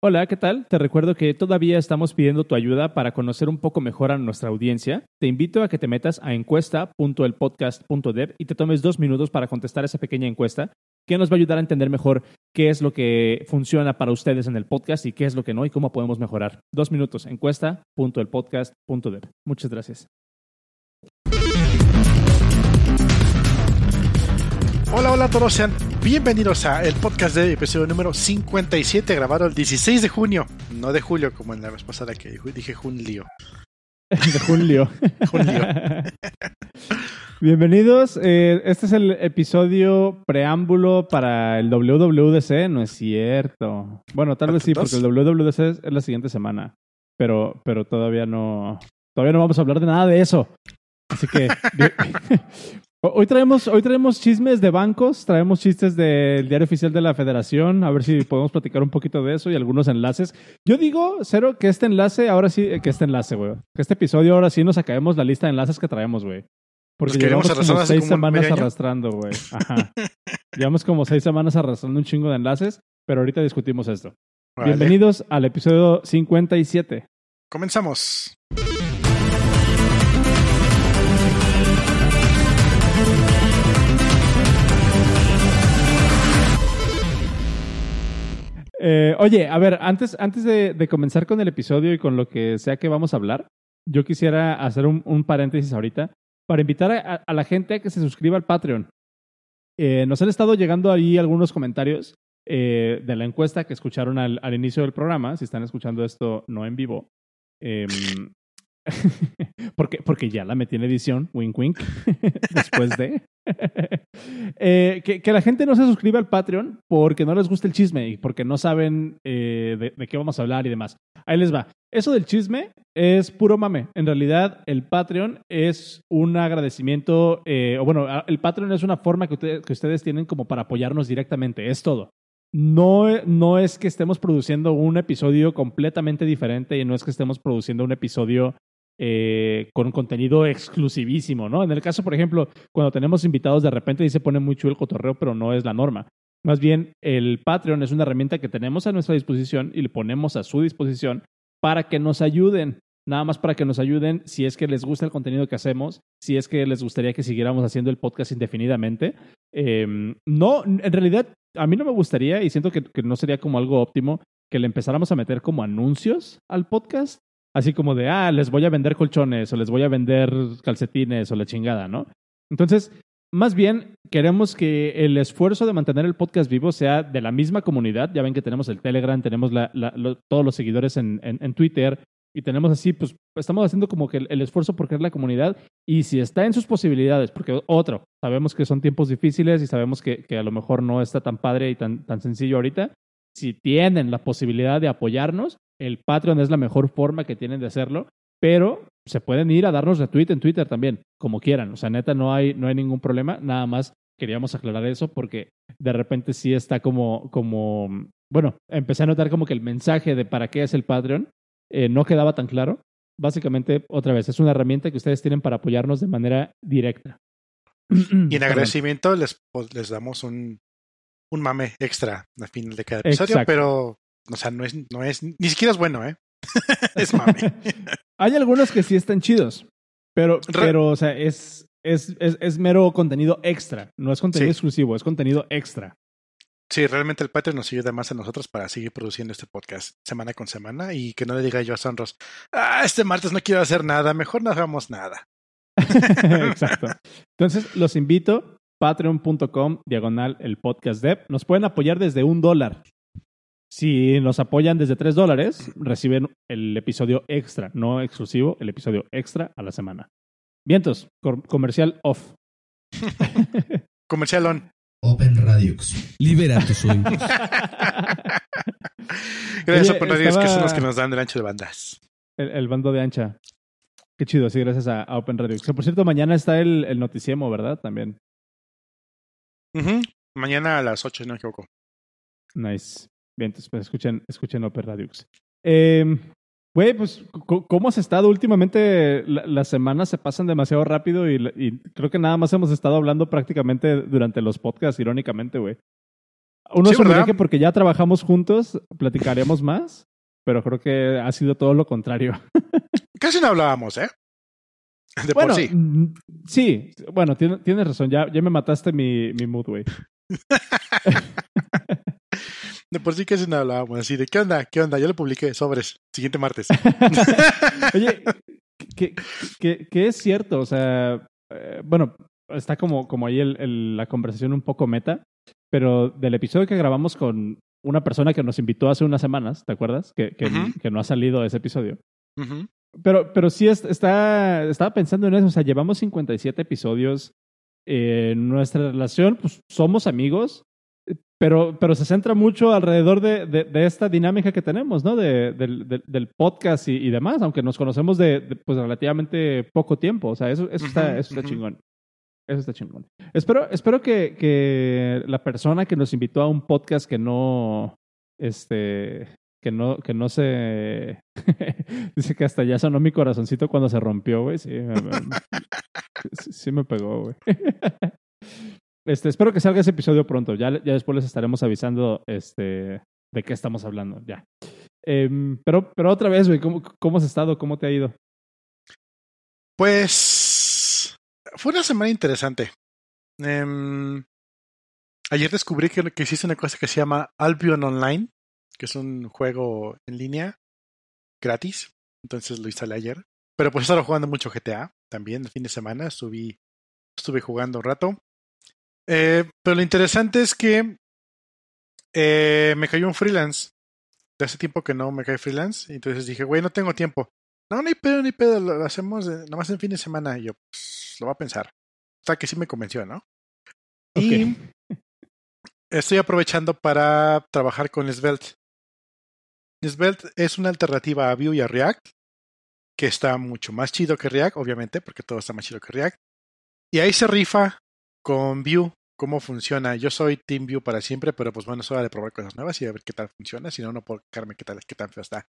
Hola, ¿qué tal? Te recuerdo que todavía estamos pidiendo tu ayuda para conocer un poco mejor a nuestra audiencia. Te invito a que te metas a encuesta.elpodcast.dev y te tomes dos minutos para contestar esa pequeña encuesta que nos va a ayudar a entender mejor qué es lo que funciona para ustedes en el podcast y qué es lo que no y cómo podemos mejorar. Dos minutos, encuesta.elpodcast.dev. Muchas gracias. Hola, hola a todos, sean bienvenidos a el podcast de episodio número 57, grabado el 16 de junio, no de julio, como en la vez pasada que dije junio. de junio. junio. Bienvenidos, eh, este es el episodio preámbulo para el WWDC, no es cierto. Bueno, tal vez sí, porque el WWDC es la siguiente semana, pero, pero todavía no, todavía no vamos a hablar de nada de eso. Así que Hoy traemos, hoy traemos chismes de bancos, traemos chistes del diario oficial de la federación, a ver si podemos platicar un poquito de eso y algunos enlaces. Yo digo, Cero, que este enlace, ahora sí, que este enlace, güey, que este episodio ahora sí nos acabemos la lista de enlaces que traemos, güey. Porque pues llevamos como seis semanas arrastrando, güey. Ajá. llevamos como seis semanas arrastrando un chingo de enlaces, pero ahorita discutimos esto. Bienvenidos al episodio 57. Comenzamos. Eh, oye, a ver, antes, antes de, comenzar con el episodio y con lo que sea que vamos a hablar, yo quisiera hacer un, paréntesis ahorita para invitar a, la gente a que se suscriba al Patreon. Eh, nos han estado llegando ahí algunos comentarios eh, de la encuesta que escucharon al, al, inicio del programa, si están escuchando esto no en vivo. Porque, porque ya la metí en edición, wink wink, después de. Eh, que, la gente no se suscriba al Patreon porque no les gusta el chisme y porque no saben eh, de, qué vamos a hablar y demás. Ahí les va. Eso del chisme es puro mame. En realidad, el Patreon es un agradecimiento, eh, o bueno, el Patreon es una forma que, que ustedes tienen como para apoyarnos directamente. Es todo. No, no es que estemos produciendo un episodio completamente diferente y no es que estemos produciendo un episodio eh, con contenido exclusivísimo, ¿no? En el caso, por ejemplo, cuando tenemos invitados, de repente y se pone muy chulo el cotorreo, pero no es la norma. Más bien, el Patreon es una herramienta que tenemos a nuestra disposición y le ponemos a su disposición para que nos ayuden. Nada más para que nos ayuden si es que les gusta el contenido que hacemos, si es que les gustaría que siguiéramos haciendo el podcast indefinidamente. Em, no, en realidad, a mí no me gustaría y siento que, que no sería como algo óptimo que le empezáramos a meter como anuncios al podcast así como de, ah, les voy a vender colchones o les voy a vender calcetines o la chingada, ¿no? Entonces, más bien queremos que el esfuerzo de mantener el podcast vivo sea de la misma comunidad. Ya ven que tenemos el Telegram, tenemos todos los seguidores en, Twitter y tenemos así, pues estamos haciendo como que el, esfuerzo por crear la comunidad y si está en sus posibilidades, porque otro, sabemos que son tiempos difíciles y sabemos que, que a lo mejor no está tan padre y tan, tan sencillo ahorita, si tienen la posibilidad de apoyarnos, el Patreon es la mejor forma que tienen de hacerlo, pero se pueden ir a darnos retweet en Twitter también, como quieran. O sea, neta, no hay, no hay ningún problema. Nada más queríamos aclarar eso porque de repente sí está como, como, bueno, empecé a notar como que el mensaje de para qué es el Patreon eh, no quedaba tan claro. Básicamente, otra vez, es una herramienta que ustedes tienen para apoyarnos de manera directa. Y en agradecimiento les, pues, les damos un, un mame extra al final de cada episodio, pero o sea, no es, no es, ni siquiera es bueno, ¿eh? es mame. Hay algunos que sí están chidos, pero, pero o sea, es, es, es, mero contenido extra, no es contenido exclusivo, es contenido extra. Sí, realmente el Patreon nos ayuda más a nosotros para seguir produciendo este podcast semana con semana y que no le diga yo a Sonros, ah, este martes no quiero hacer nada, mejor no hagamos nada. Exacto. Entonces, los invito, patreon.com, diagonal, el podcast dev. Nos pueden apoyar desde un dólar. Si nos apoyan desde 3 dólares, reciben el episodio extra, no exclusivo, el episodio extra a la semana. Vientos, comercial off. comercial on. Open Radiux. Libera tus oídos. gracias a Open Radiux, que son los que nos dan el ancho de bandas. El, bando de ancha. Qué chido, sí, gracias a, Open Radiux. por cierto, mañana está el, el noticiemo, ¿verdad? También. Mañana a las 8, si no me equivoco. Nice. Bien, entonces pues, escuchen, escuchen Opera Radiux. Eh, güey, pues, ¿cómo has estado últimamente? las semanas se pasan demasiado rápido y, creo que nada más hemos estado hablando prácticamente durante los podcasts, irónicamente, güey. Uno sí, que porque ya trabajamos juntos, platicaremos más, pero creo que ha sido todo lo contrario. Casi no hablábamos, ¿eh? De bueno, por sí. Mm, sí, bueno, tienes, razón, ya, ya me mataste mi, mi mood, güey. De por sí casi no hablábamos así de ¿qué onda? ¿Qué onda? Yo lo publiqué, sobres, siguiente martes. Oye, que, que, es cierto, o sea, eh, bueno, está como, como ahí el, la conversación un poco meta, pero del episodio que grabamos con una persona que nos invitó hace unas semanas, ¿te acuerdas? Que, que, no ha salido ese episodio. Pero, pero sí está, estaba pensando en eso, o sea, llevamos 57 episodios. en nuestra relación, pues somos amigos, pero, pero se centra mucho alrededor de, de, esta dinámica que tenemos, ¿no? De, del podcast y, y, demás, aunque nos conocemos de, pues relativamente poco tiempo. O sea, eso, eso, está, eso está chingón. Eso está chingón. Espero, espero que, que la persona que nos invitó a un podcast que no, este, que no, que no se... Dice que hasta ya sonó mi corazoncito cuando se rompió, güey. Sí, sí, me pegó, güey. Este, espero que salga ese episodio pronto. Ya, después les estaremos avisando este, de qué estamos hablando. Ya. Em, pero, otra vez, güey, ¿cómo, ¿cómo has estado? ¿Cómo te ha ido? Pues fue una semana interesante. Em, ayer descubrí que, que, existe una cosa que se llama Albion Online, que es un juego en línea gratis. Entonces lo instalé ayer. Pero pues he estado jugando mucho GTA también el fin de semana. Estuve, estuve jugando un rato. Eh, pero lo interesante es que eh, me cayó un freelance. De hace tiempo que no me cae freelance. Y entonces dije, güey, no tengo tiempo. No, ni pedo, ni pedo. Lo hacemos nomás en fin de semana. Y yo, pues, lo voy a pensar. O sea, que sí me convenció, ¿no? Y estoy aprovechando para trabajar con Svelte. Svelte es una alternativa a Vue y a React, que está mucho más chido que React, obviamente, porque todo está más chido que React. Y ahí se rifa con Vue cómo funciona. Yo soy TeamView para siempre, pero pues bueno, es hora de probar cosas nuevas y a ver qué tal funciona. Si no, no puedo quejarme qué tal, qué tan feo está.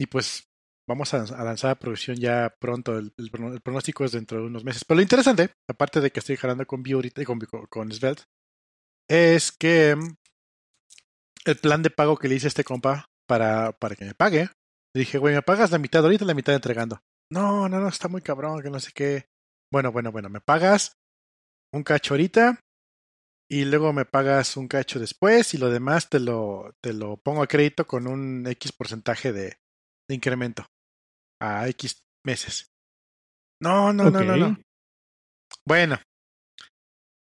Y pues vamos a, lanzar a producción ya pronto. El, pronóstico es dentro de unos meses. Pero lo interesante, aparte de que estoy jalando con Vue ahorita y con, con Svelte, es que mm, el plan de pago que le hice a este compa para, para que me pague, le dije, güey, me pagas la mitad ahorita, la mitad entregando. No, no, no, está muy cabrón, que no sé qué. Bueno, bueno, bueno, me pagas un cacho ahorita y luego me pagas un cacho después y lo demás te lo, te lo pongo a crédito con un X porcentaje de, de incremento a X meses. No, no, no, no, no. Bueno,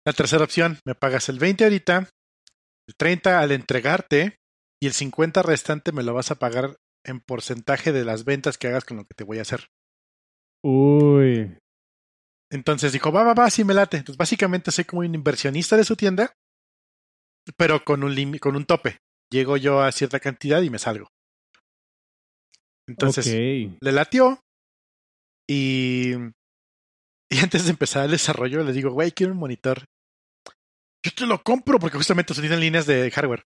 la tercera opción, me pagas el 20 ahorita, el 30 al entregarte y el 50 restante me lo vas a pagar en porcentaje de las ventas que hagas con lo que te voy a hacer. Uy, entonces dijo, va, va, va, sí me late. Entonces básicamente soy como un inversionista de su tienda, pero con un, con un tope. Llego yo a cierta cantidad y me salgo. Entonces le latió y, y antes de empezar el desarrollo le digo, güey, quiero un monitor. Yo te lo compro porque justamente se en líneas de hardware.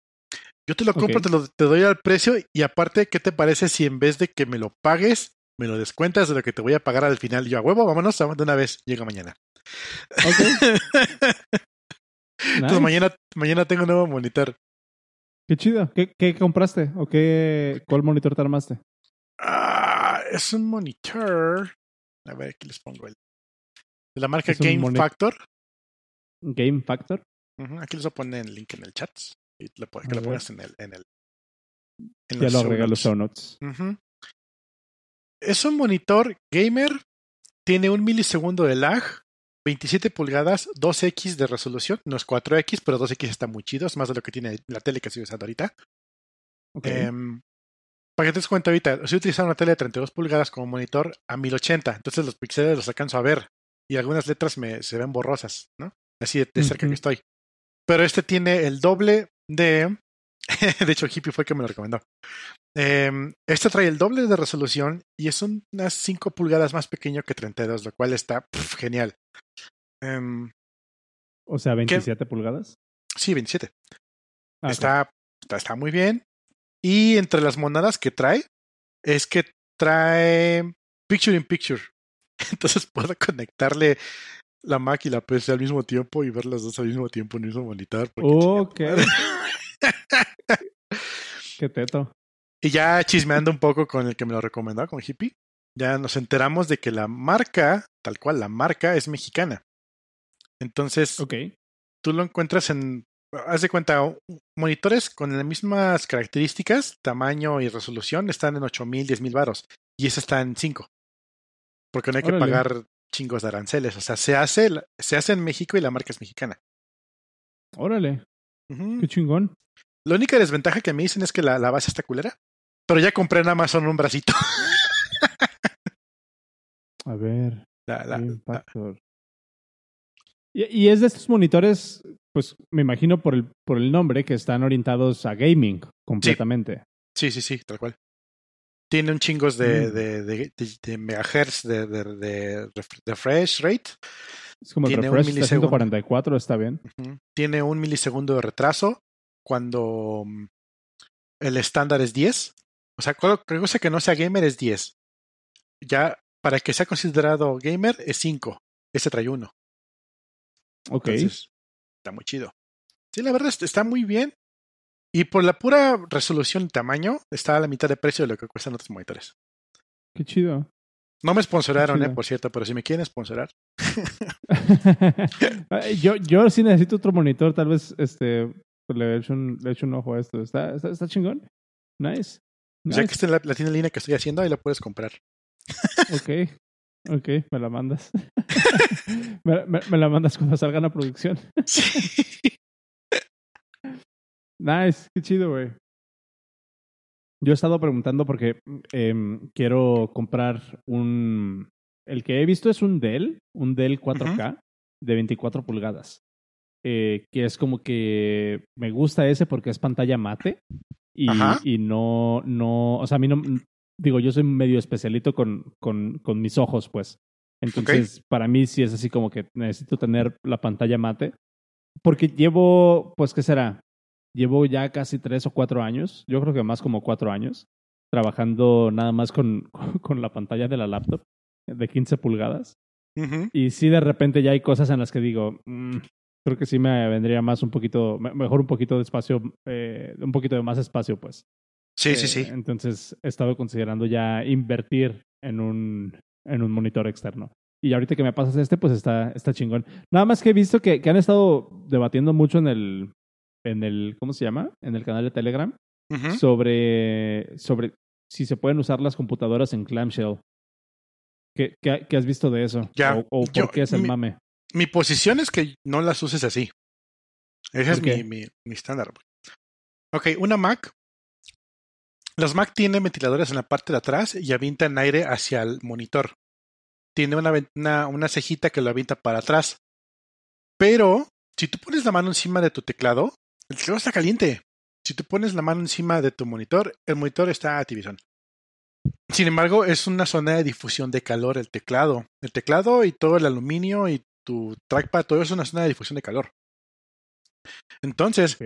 Yo te lo compro, te, lo, te doy al precio y aparte, ¿qué te parece si en vez de que me lo pagues, me lo descuentas de lo que te voy a pagar al final. Yo a huevo, vámonos de una vez, llega mañana. Entonces mañana, mañana tengo un nuevo monitor. Qué chido. ¿Qué, qué compraste? ¿O qué, cuál monitor te armaste? Ah, es un monitor. A ver, aquí les pongo el. De la marca Game Factor. Game Factor. Aquí les voy a poner el link en el chat. Y lo, que lo pongas en el. En el ya lo regalo show notes. Es un monitor gamer, tiene un milisegundo de lag, 27 pulgadas, 2X de resolución, no es 4X, pero 2X está muy chido, es más de lo que tiene la tele que estoy usando ahorita. Em, para que te des cuenta ahorita, estoy utilizando una tele de 32 pulgadas como monitor a 1080, entonces los píxeles los alcanzo a ver y algunas letras me, se ven borrosas, ¿no? Así de, cerca que estoy. Pero este tiene el doble de... de hecho, Hippie fue el que me lo recomendó. Eh, este trae el doble de resolución y es unas 5 pulgadas más pequeño que 32, lo cual está genial. Em, o sea, 27 pulgadas. Sí, 27. Ah, está, está, muy bien. Y entre las monadas que trae, es que trae Picture in Picture. Entonces puedo conectarle la Mac y la PC al mismo tiempo y ver las dos al mismo tiempo en el mismo monitor. Ok. Qué teto. Y ya chismeando un poco con el que me lo recomendó, con Hippie, ya nos enteramos de que la marca, tal cual, la marca es mexicana. Entonces, Ok. tú lo encuentras en, haz de cuenta, monitores con las mismas características, tamaño y resolución, están en 8000, 10000 varos. Y ese está en 5. Porque no hay que pagar chingos de aranceles. O sea, se hace, se hace en México y la marca es mexicana. Órale. Qué chingón. La única desventaja que me dicen es que la, la base está culera. Pero ya compré en Amazon un bracito. A ver. La- la-. Y, y es de estos monitores, pues me imagino por el, por el nombre, que están orientados a gaming completamente. sí, sí, sí, tal cual. Tiene un chingos de, Mm. de, de, de- de megahertz de, de, de ref- refresh rate. Es como el Tiene un refresh milisegundo. 144, está bien. Tiene un milisegundo de retraso cuando mm, el estándar es 10. O sea, cualquier cosa que no sea gamer es 10. Ya para que sea considerado gamer es 5. Ese trae uno. Ok. Entonces, está muy chido. Sí, la verdad est- está muy bien. Y por la pura resolución y tamaño, está a la mitad de precio de lo que cuestan otros monitores. Qué chido. No me sponsoraron, eh, por cierto, pero si me quieren sponsorar. Yo, yo sí necesito otro monitor, tal vez este pues, le echo un, le echo un ojo a esto. Está, está, está chingón. Nice. Ya que Nice. está en la, la tienda en línea que estoy haciendo, ahí la puedes comprar. Ok. Ok, me la mandas. me, me- me la mandas cuando salga la producción. Nice, qué chido, güey. Yo he estado preguntando porque em, quiero comprar un... El que he visto es un Dell, un Dell 4K de 24 pulgadas. Eh, que es como que me gusta ese porque es pantalla mate y, no, no, o sea, a mí no, digo, yo soy medio especialito con, con, con mis ojos, pues. Entonces, para mí sí es así como que necesito tener la pantalla mate. Porque llevo, pues, ¿qué será? Llevo ya casi tres o cuatro años, yo creo que más como cuatro años, trabajando nada más con, con la pantalla de la laptop de 15 pulgadas. Ujú. Y sí, de repente ya hay cosas en las que digo, "Mm, creo que sí me vendría más un poquito, me- mejor un poquito de espacio, eh, un poquito de más espacio, pues. Sí, sí, Eh, sí. Entonces he estado considerando ya invertir en un, en un monitor externo. Y ahorita que me pasas este, pues está, está chingón. Nada más que he visto que, que han estado debatiendo mucho en el, en el, ¿cómo se llama? En el canal de Telegram sobre, sobre si se pueden usar las computadoras en clamshell. ¿Qué, qué, qué has visto de eso? Ya, ¿O, o por yo- qué es el mi- mame? Mi posición es que no las uses así. Ese es mi, mi, mi estándar. Ok, una Mac. Las Mac tienen ventiladores en la parte de atrás y avientan aire hacia el monitor. Tiene una, una, una cejita que lo avienta para atrás. Pero, si tú pones la mano encima de tu teclado, el teclado está caliente. Si tú pones la mano encima de tu monitor, el monitor está a tibizón. Sin embargo, es una zona de difusión de calor el teclado. El teclado y todo el aluminio y tu trackpad, todo eso es una zona de difusión de calor. Entonces,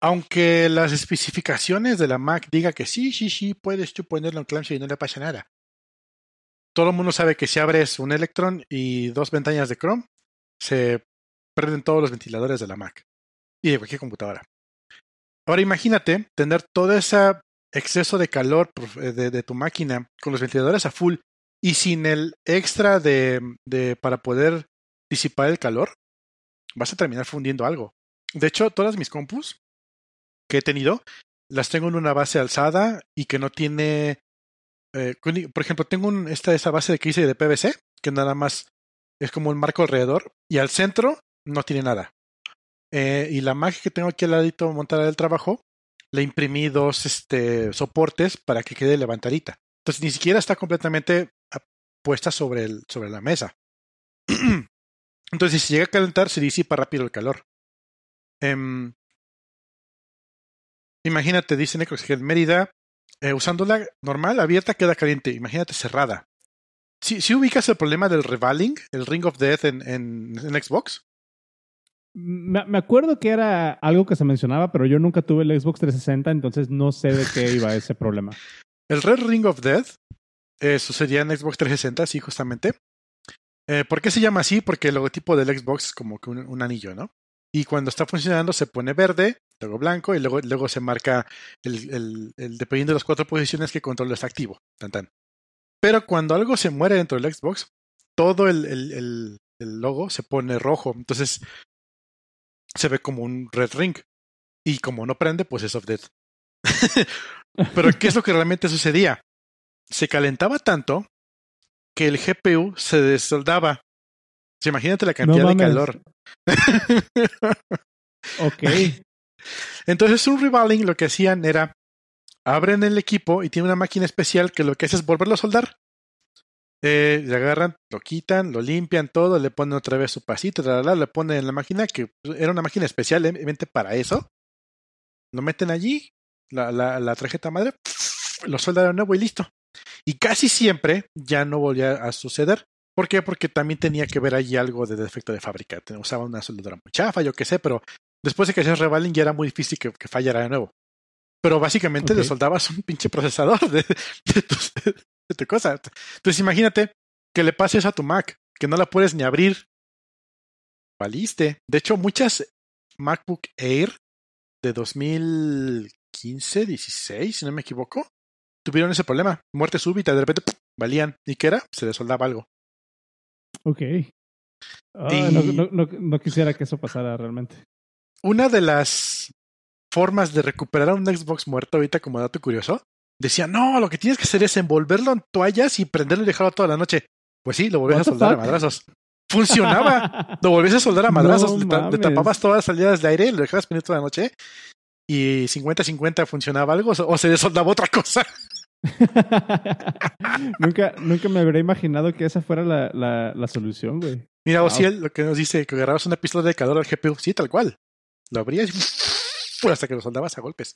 aunque las especificaciones de la Mac diga que sí, sí, sí, puedes tú ponerlo en clamshell y no le pasa nada. Todo el mundo sabe que si abres un Electron y dos ventanas de Chrome, se prenden todos los ventiladores de la Mac y de cualquier computadora. Ahora imagínate tener todo ese exceso de calor eh, de, de tu máquina con los ventiladores a full y sin el extra de, de para poder disipar el calor, vas a terminar fundiendo algo. De hecho, todas mis compus que he tenido, las tengo en una base alzada y que no tiene. eh, por ejemplo, tengo esta esa base que hice de PVC, que nada más es como un marco alrededor, y al centro no tiene nada. Eh, y la Mac que tengo aquí al ladito montada del trabajo, le imprimí dos este, soportes para que quede levantadita. Entonces ni siquiera está completamente puesta sobre, el, sobre la mesa. Entonces, si llega a calentar, se disipa rápido el calor. Em, imagínate, dice Necrox que en Mérida, eh, usándola normal, abierta, queda caliente. Imagínate cerrada. Si, si ubicas el problema del revaling, el Ring of Death en, en, en Xbox, Me, me acuerdo que era algo que se mencionaba, pero yo nunca tuve el Xbox 360, entonces no sé de qué iba ese problema. el Red Ring of Death eh, sucedía en Xbox 360, sí, justamente. Eh, ¿Por qué se llama así? Porque el logotipo del Xbox es como que un, anillo, ¿no? Y cuando está funcionando se pone verde, luego blanco y luego, luego se marca el, dependiendo de las cuatro posiciones que control está activo. Tan, tan. Pero cuando algo se muere dentro del Xbox, todo el, logo se pone rojo. Entonces se ve como un red ring. Y como no prende, pues es off dead. Pero ¿qué es lo que realmente sucedía? Se calentaba tanto que el GPU se desoldaba. Imagínate la cantidad de calor. Ok. Entonces un revaling lo que hacían era abren el equipo y tiene una máquina especial que lo que hace es volverlo a soldar. Eh, le agarran, lo quitan, lo limpian todo, le ponen otra vez su pasito, tra, tra, le ponen en la máquina que era una máquina especial, obviamente para eso. Lo meten allí, la, la, la tarjeta madre, lo soldan de nuevo y listo. Y casi siempre ya no volvía a suceder. ¿Por qué? Porque también tenía que ver allí algo de defecto de fábrica. Usaba una soldadura muy chafa, yo qué sé, pero después de que hacías revaling ya era muy difícil que, que fallara de nuevo. Pero básicamente le soldabas un pinche procesador de, de, tu, de tu cosa. Entonces imagínate que le pases a tu Mac, que no la puedes ni abrir. Valiste. De hecho, muchas MacBook Air de 2015, 16, si no me equivoco, tuvieron ese problema. Muerte súbita, de repente ¡pum! valían. ¿Y qué era? Se le soldaba algo. Ok. Ah, Y- no, no, no, no quisiera que eso pasara realmente. Una de las formas de recuperar a un Xbox muerto ahorita como dato curioso, decía, no, lo que tienes que hacer es envolverlo en toallas y prenderlo y dejarlo toda la noche. Pues sí, lo volvías a soldar a madrazos. Funcionaba. Lo volvías a soldar a madrazos. le, ta- le tapabas todas las salidas de aire, lo dejabas prender toda la noche y 50-50 funcionaba algo o se desoldaba otra cosa. nunca, nunca me habría imaginado que esa fuera la, la, la solución, güey. Mira, Wow. Ociel, lo que nos dice, que agarrabas una pistola de calor al GPU. Sí, tal cual. Lo abrías y hasta que lo soldabas a golpes.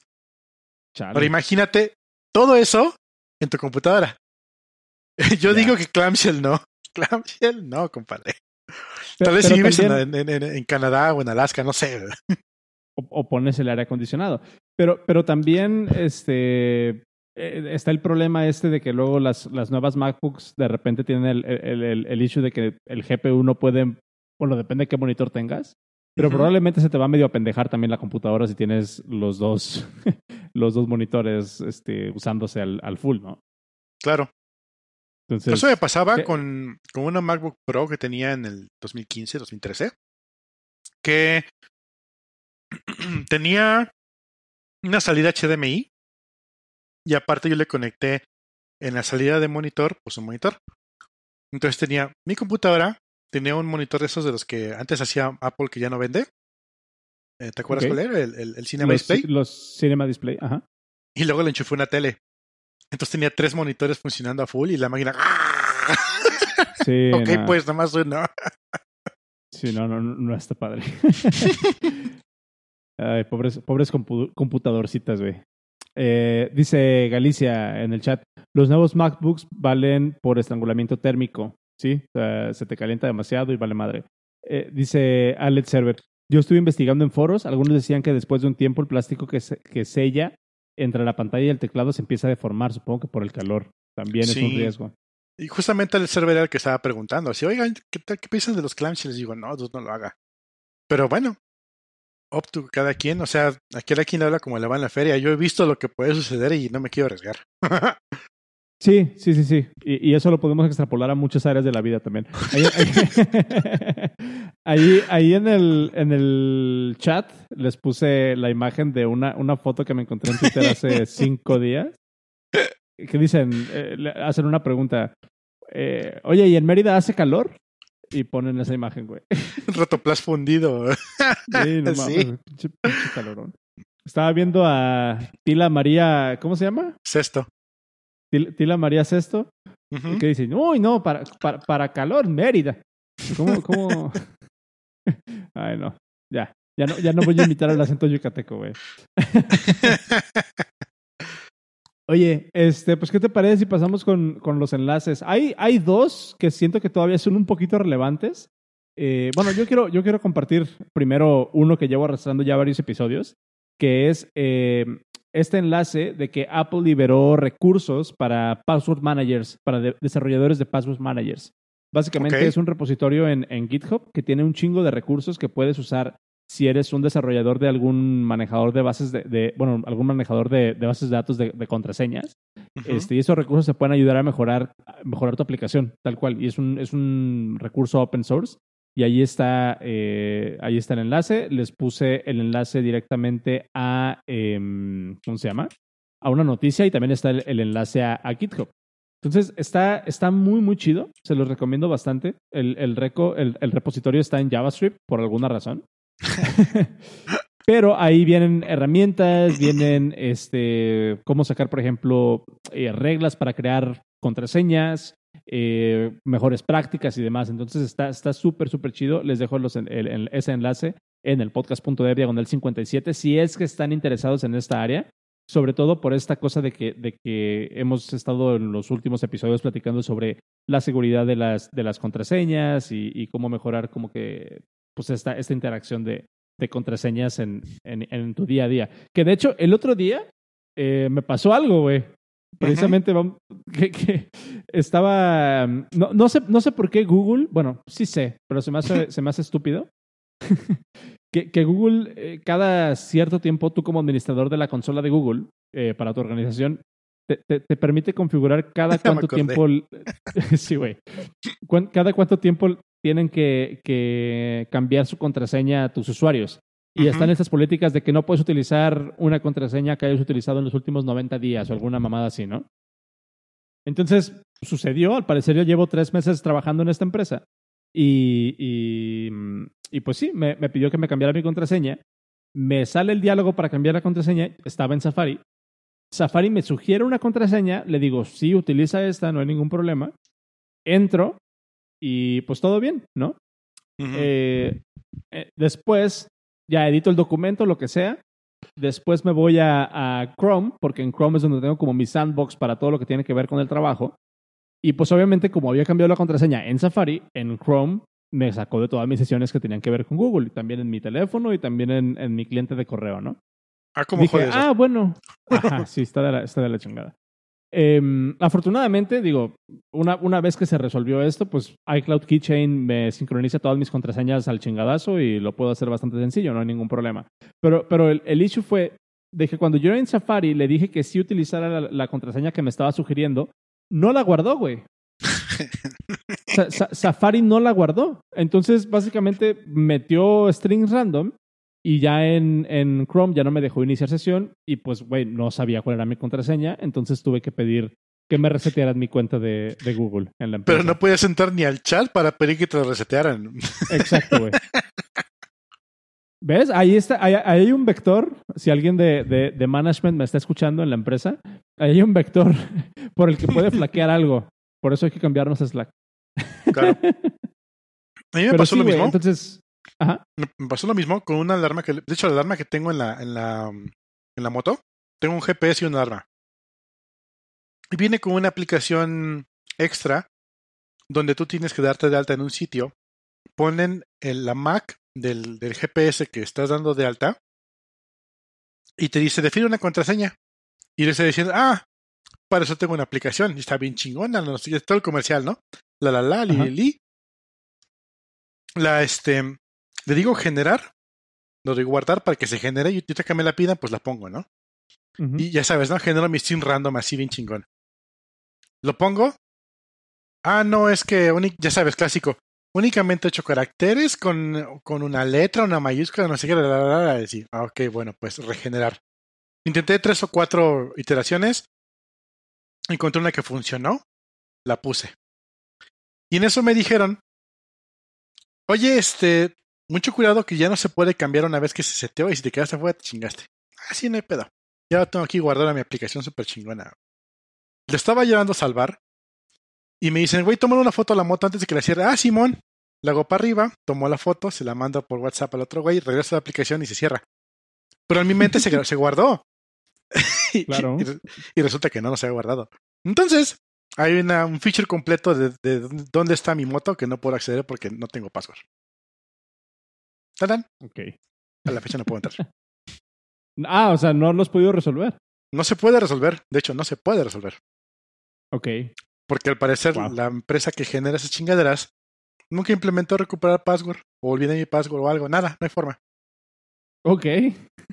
Chale. Ahora imagínate todo eso en tu computadora. Yo digo que Clamshell no. Clamshell no, compadre. Tal vez si vives en, también- en- en- en Canadá o en Alaska, no sé. o, o pones el aire acondicionado. Pero, pero también este, está el problema este de que luego las, las nuevas MacBooks de repente tienen el, el, el, el issue de que el GPU no puede, bueno, depende de qué monitor tengas, pero probablemente se te va medio a pendejar también la computadora si tienes los dos, los dos monitores este, usándose al, al full, ¿no? Claro. Entonces, Eso me pasaba ¿qué? con, con una MacBook Pro que tenía en el 2015, 2013, que tenía una salida HDMI y aparte yo le conecté en la salida de monitor, pues un monitor. Entonces tenía mi computadora, tenía un monitor de esos de los que antes hacía Apple que ya no vende. Eh, ¿Te acuerdas cuál era? El, el, el Cinema los, Display. los Cinema Display, ajá. Y luego le enchufé una tele. Entonces tenía tres monitores funcionando a full y la máquina. Sí, ok, no. pues nomás uno. Sí, no, no, no, no está padre. Ay, pobres, pobres compu- computadorcitas, güey. Eh, dice Galicia en el chat, los nuevos MacBooks valen por estrangulamiento térmico, ¿sí? O sea, se te calienta demasiado y vale madre. Eh, dice Alex Server, yo estuve investigando en foros, algunos decían que después de un tiempo el plástico que, se- que sella entre la pantalla y el teclado se empieza a deformar, supongo que por el calor. También es un riesgo. Y justamente el server era el que estaba preguntando. Así, oigan, ¿qué, tal, qué piensan de los clamshells? Les digo, no, Dios no lo haga. Pero bueno, up to cada quien. O sea, a cada quien le habla como le va en la feria. Yo he visto lo que puede suceder y no me quiero arriesgar. Sí, sí, sí, sí. Y, y eso lo podemos extrapolar a muchas áreas de la vida también. Ahí, ahí, ahí- ahí en, el, en el chat les puse la imagen de una, una foto que me encontré en Twitter hace cinco días. Que dicen, eh, le hacen una pregunta. eh, Oye, ¿y en Mérida hace calor? Y ponen esa imagen, güey. Rotoplas fundido. Sí, no mames, Sí. pinche, pinche calorón. Estaba viendo a Tila María, ¿cómo se llama? Sexto. Til- Tila María Sesto. Ujú. que dicen, uy, no, para, para, para calor, Mérida. ¿Cómo, cómo? Ay, no. Ya. Ya no, ya no voy a imitar el acento yucateco, güey. Oye, este, pues, ¿qué te parece si pasamos con, con los enlaces? Hay, hay dos que siento que todavía son un poquito relevantes. Eh, bueno, yo quiero, yo quiero compartir primero uno que llevo arrastrando ya varios episodios, que es eh, este enlace de que Apple liberó recursos para password managers, para de- desarrolladores de password managers. Básicamente es un repositorio en, en GitHub que tiene un chingo de recursos que puedes usar si eres un desarrollador de algún manejador de bases de, de- bueno, algún manejador de, de bases de datos de, de contraseñas. Este, y esos recursos te pueden ayudar a mejorar, a mejorar tu aplicación, tal cual. Y es un, es un recurso open source. Y ahí está, eh, ahí está el enlace. Les puse el enlace directamente a, em, ¿cómo se llama? A una noticia y también está el, el enlace a, a GitHub. Entonces, está, está muy, muy chido. Se los recomiendo bastante. El, el, reco, el, el repositorio está en JavaScript por alguna razón. Pero ahí vienen herramientas, vienen este, cómo sacar, por ejemplo, eh, reglas para crear contraseñas, eh, mejores prácticas y demás. Entonces está está súper, súper chido. Les dejo el- ese enlace en el podcast.dev diagonal 57 si es que están interesados en esta área. Sobre todo por esta cosa de que, de que hemos estado en los últimos episodios platicando sobre la seguridad de las, de las contraseñas y cómo mejorar como que pues esta, esta interacción de, de contraseñas en, en, en tu día a día. Que de hecho, el otro día eh, me pasó algo, güey. Precisamente vam- que, que estaba. No, no, sé, no sé por qué Google, bueno, sí sé, pero se me hace, se me hace estúpido. que, que Google, eh, cada cierto tiempo, tú como administrador de la consola de Google eh, para tu organización, te, te- te permite configurar cada cuánto tiempo. sí, güey. Cada cuánto tiempo tienen que, que cambiar su contraseña a tus usuarios. Y están estas políticas de que no puedes utilizar una contraseña que hayas utilizado en los últimos 90 días o alguna mamada así, ¿no? Entonces, sucedió. Al parecer, yo llevo tres meses trabajando en esta empresa. Y, y, y pues sí, me, me pidió que me cambiara mi contraseña. Me sale el diálogo para cambiar la contraseña. Estaba en Safari. Safari me sugiere una contraseña. Le digo, sí, utiliza esta, no hay ningún problema. Entro y pues todo bien, ¿no? Eh, eh, después ya edito el documento, lo que sea. Después me voy a, a Chrome, porque en Chrome es donde tengo como mi sandbox para todo lo que tiene que ver con el trabajo. Y pues obviamente como había cambiado la contraseña en Safari, en Chrome me sacó de todas mis sesiones que tenían que ver con Google, y también en mi teléfono y también en, en mi cliente de correo, ¿no? ah, ¿cómo Dije, ah, bueno. Ajá, sí, está de la, está de la chingada. Em, afortunadamente, digo, una, una vez que se resolvió esto, pues iCloud Keychain me sincroniza todas mis contraseñas al chingadazo y lo puedo hacer bastante sencillo, no hay ningún problema. Pero, pero el, el issue fue de que cuando yo en Safari le dije que sí utilizara la, la contraseña que me estaba sugiriendo, no la guardó, güey. Sa- Sa- Safari no la guardó. Entonces, básicamente, metió strings random y ya en, en Chrome ya no me dejó iniciar sesión y pues, güey, no sabía cuál era mi contraseña. Entonces tuve que pedir que me resetearan mi cuenta de, de Google en la empresa. Pero no podías entrar ni al chat para pedir que te lo resetearan. Exacto, güey. ¿Ves? Ahí está, ahí, ahí hay un vector. Si alguien de, de, de management me está escuchando en la empresa, ahí hay un vector por el que puede flaquear algo. Por eso hay que cambiarnos a Slack. Claro. A mí me Pero pasó sí, lo mismo. entonces, ajá. Me pasó lo mismo con una alarma que, de hecho, la alarma que tengo en la, en la, en la moto, tengo un GPS y una alarma. Y viene con una aplicación extra donde tú tienes que darte de alta en un sitio. Ponen el- la MAC del, del GPS que estás dando de alta y te dice, define una contraseña. Y le está diciendo, ah, para eso tengo una aplicación. Y está bien chingona, no sé, todo el comercial, ¿no? La la la, li, li, li. La, este, le digo generar, lo de guardar para que se genere y ahorita que me la pidan, pues la pongo, ¿no? Y ya sabes, ¿no? Genero mi stream random así bien chingón. Lo pongo. Ah, no, es que, ya sabes, clásico. Únicamente ocho caracteres con, con una letra, una mayúscula, no sé qué, la, la, la, la, decir, ah, ok, bueno, pues regenerar. Intenté tres o cuatro iteraciones. Encontré una que funcionó. La puse. Y en eso me dijeron, oye, este, mucho cuidado que ya no se puede cambiar una vez que se seteó y si te quedaste afuera te chingaste. Así no hay pedo. Ya tengo aquí guardada mi aplicación súper chingona. Le estaba llevando a salvar y me dicen, güey, toma una foto a la moto antes de que la cierre. Ah, Simón. La hago para arriba, tomo la foto, se la mando por WhatsApp al otro güey, regreso a la aplicación y se cierra. Pero en mi mente se, se guardó. Claro. y, y resulta que no, no se ha guardado. Entonces, hay una, un feature completo de, de dónde está mi moto que no puedo acceder porque no tengo password. ¿Tadán? Ok. A la fecha no puedo entrar. Ah, o sea, no lo has podido resolver. No se puede resolver. De hecho, no se puede resolver. Ok. Porque al parecer Wow. la empresa que genera esas chingaderas nunca implementó recuperar password o olvidé mi password o algo. Nada, no hay forma. Ok.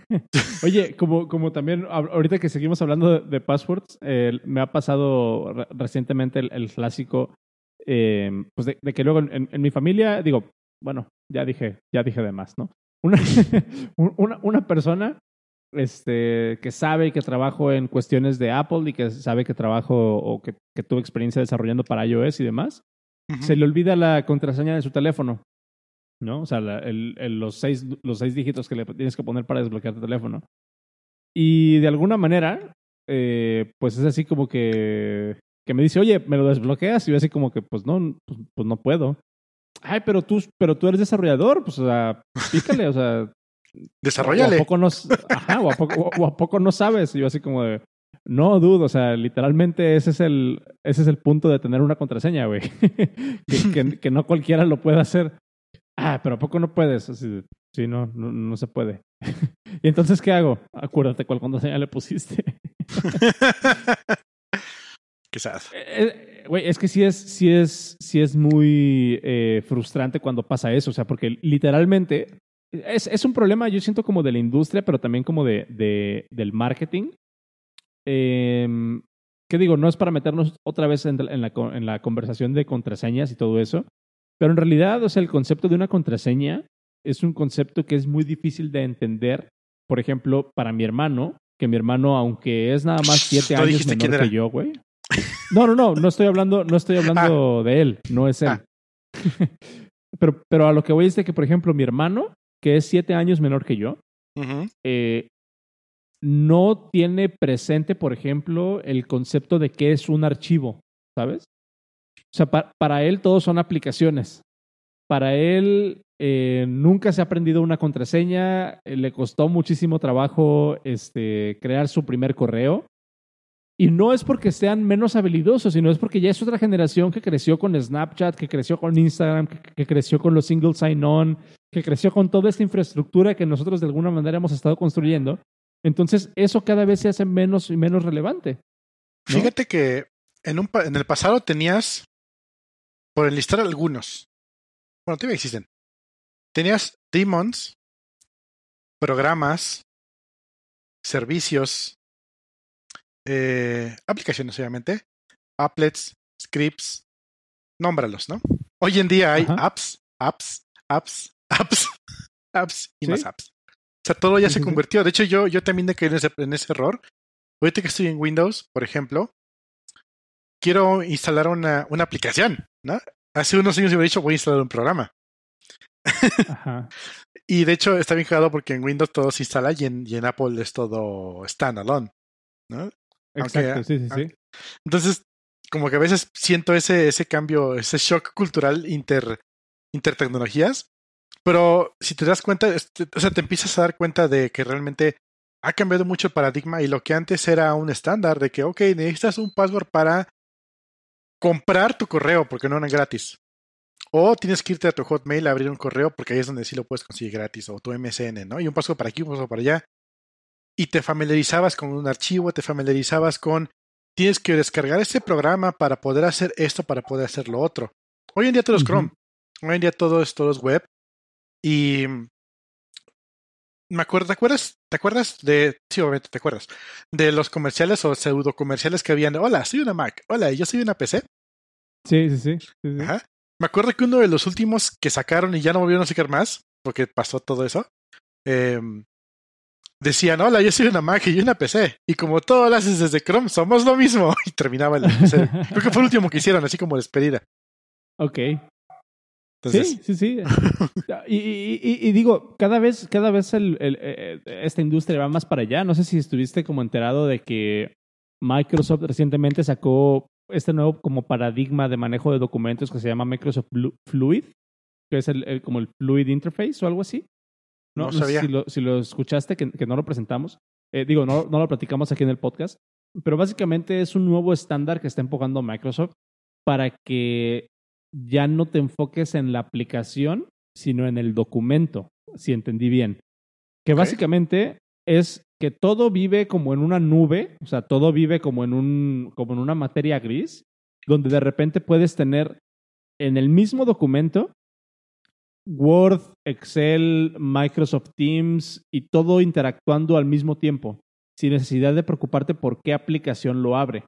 Oye, como, como también ahorita que seguimos hablando de, de passwords, eh, me ha pasado re- recientemente el, el clásico, eh, pues de, de que luego en, en mi familia, digo, bueno, ya dije, ya dije de más, ¿no? Una, un- una, una persona este, que sabe que trabajo en cuestiones de Apple y que sabe que trabajo o que, que tuve experiencia desarrollando para iOS y demás, se le olvida la contraseña de su teléfono. ¿No? O sea, la- el- el- los, seis, los seis dígitos que le tienes que poner para desbloquear tu teléfono. Y de alguna manera, eh, pues es así como que, que me dice, oye, ¿me lo desbloqueas? Y yo así como que, pues no, pues, pues no puedo. Ay, pero tú, pero tú eres desarrollador, pues o sea, pícale, o sea, o a Desarrollale. poco no, s- ajá, o a poco, o- o a poco no sabes. Y yo así como de, no, dude, o sea, literalmente ese es el, ese es el punto de tener una contraseña, güey. que, que, que no cualquiera lo puede hacer. Ah, pero a poco no puedes. Así de, sí, no, no, no se puede. y entonces, ¿qué hago? Acuérdate cuál contraseña le pusiste. Quizás. Eh, eh, Güey, es que sí es, sí es, sí es muy eh, frustrante cuando pasa eso. O sea, porque literalmente es, es un problema, yo siento como de la industria, pero también como de, de- del marketing. Eh, ¿Qué digo? No es para meternos otra vez en, en la, en la conversación de contraseñas y todo eso. Pero en realidad, o sea, el concepto de una contraseña es un concepto que es muy difícil de entender. Por ejemplo, para mi hermano, que mi hermano, aunque es nada más siete años menor que era. yo, güey. No, no, no, no estoy hablando, no estoy hablando de él, no es él. Ah. pero, pero a lo que voy es de que, por ejemplo, mi hermano, que es siete años menor que yo, eh, no tiene presente, por ejemplo, el concepto de qué es un archivo, ¿sabes? O sea, pa- para él todos son aplicaciones. Para él eh, nunca se ha aprendido una contraseña, eh, le costó muchísimo trabajo este, crear su primer correo. Y no es porque sean menos habilidosos, sino es porque ya es otra generación que creció con Snapchat, que creció con Instagram, que, creció con los single sign-on, que creció con toda esta infraestructura que nosotros de alguna manera hemos estado construyendo. Entonces, eso cada vez se hace menos y menos relevante. Fíjate que en, un, en el pasado tenías, por enlistar algunos, bueno, todavía existen. Tenías demons, programas, servicios, eh, aplicaciones, obviamente, applets, scripts, nómbralos, ¿no? Hoy en día hay Ajá. apps, apps, apps, apps, apps y Sí. más apps. O sea, todo ya se convirtió. De hecho, yo, yo también caído en ese, en ese error. Ahorita que estoy en Windows, por ejemplo, quiero instalar una, una aplicación, ¿no? Hace unos años me hubiera dicho, voy a instalar un programa. Ajá. Y de hecho está bien jugado porque en Windows todo se instala y en, y en Apple es todo standalone, ¿no? Exacto, sí, sí, sí. Entonces, como que a veces siento ese, ese cambio, ese shock cultural inter, intertecnologías. Pero si te das cuenta, este, o sea, te empiezas a dar cuenta de que realmente ha cambiado mucho el paradigma y lo que antes era un estándar de que, ok, necesitas un password para comprar tu correo porque no era gratis. O tienes que irte a tu Hotmail a abrir un correo porque ahí es donde sí lo puedes conseguir gratis. O tu MSN, ¿no? Y un password para aquí, un password para allá. Y te familiarizabas con un archivo, te familiarizabas con tienes que descargar este programa para poder hacer esto, para poder hacer lo otro. Hoy en día todo es. Chrome. Hoy en día todo es, todo es web. Y me acuerdo, ¿te acuerdas? ¿Te acuerdas de, sí, obviamente te acuerdas, de los comerciales o pseudo comerciales que habían? de, Hola, soy una Mac. Hola, yo soy una PC. Sí, sí, sí. sí, sí. Ajá. Me acuerdo que uno de los últimos que sacaron y ya no volvieron a sacar más, porque pasó todo eso, eh, decían, hola, yo soy una Mac y una PC. Y como todo lo haces desde Chrome, somos lo mismo. Y terminaba el PC. Creo que fue el último que hicieron, así como despedida. Ok. Entonces, sí, sí, sí. y, y- y- y digo, cada vez, cada vez el- el- eh, esta industria va más para allá. No sé si estuviste como enterado de que Microsoft recientemente sacó este nuevo como paradigma de manejo de documentos que se llama Microsoft Flu- Fluid, que es el- como el Fluid Interface o algo así. No sé sabía. si lo, si lo escuchaste, que, que no lo presentamos. Eh, digo, no, no lo platicamos aquí en el podcast. Pero básicamente es un nuevo estándar que está empujando Microsoft para que ya no te enfoques en la aplicación, sino en el documento, si entendí bien. Que básicamente es que todo vive como en una nube, o sea, todo vive como en un como en una materia gris donde de repente puedes tener en el mismo documento Word, Excel, Microsoft Teams y todo interactuando al mismo tiempo, sin necesidad de preocuparte por qué aplicación lo abre.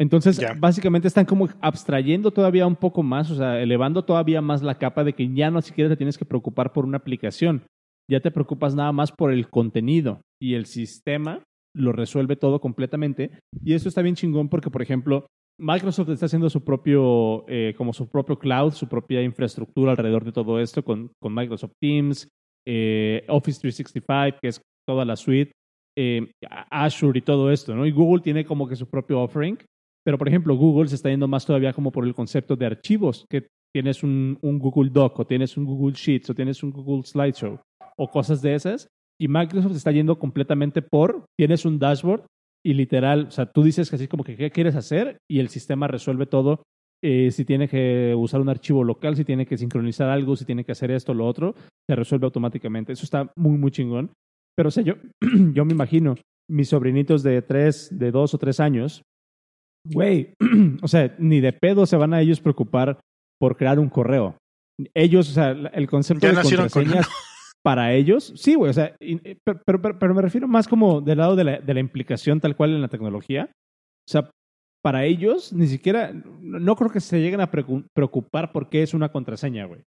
Entonces, básicamente están como abstrayendo todavía un poco más, o sea, elevando todavía más la capa de que ya no siquiera te tienes que preocupar por una aplicación, ya te preocupas nada más por el contenido y el sistema lo resuelve todo completamente. Y eso está bien chingón porque, por ejemplo, Microsoft está haciendo su propio, eh, como su propio cloud, su propia infraestructura alrededor de todo esto con, con Microsoft Teams, eh, Office 365, que es toda la suite, eh, Azure y todo esto, ¿no? Y Google tiene como que su propio offering, pero por ejemplo Google se está yendo más todavía como por el concepto de archivos, que tienes un, un Google Doc o tienes un Google Sheets o tienes un Google Slideshow o cosas de esas. Y Microsoft está yendo completamente por, tienes un dashboard y literal, o sea, tú dices que así como que qué quieres hacer y el sistema resuelve todo. eh, si tiene que usar un archivo local, si tiene que sincronizar algo, si tiene que hacer esto o lo otro, se resuelve automáticamente. Eso está muy, muy chingón. Pero o sea, yo, yo me imagino mis sobrinitos de tres, de dos o tres años, güey, o sea, ni de pedo se van a ellos preocupar por crear un correo. Ellos, o sea, el concepto Ya de nacieron con contraseñas para ellos, sí, güey, o sea, y- eh, pero, pero- pero- me refiero más como del lado de la, de la implicación tal cual en la tecnología. O sea, para ellos, ni siquiera, no no creo que se lleguen a preocupar por qué es una contraseña, güey.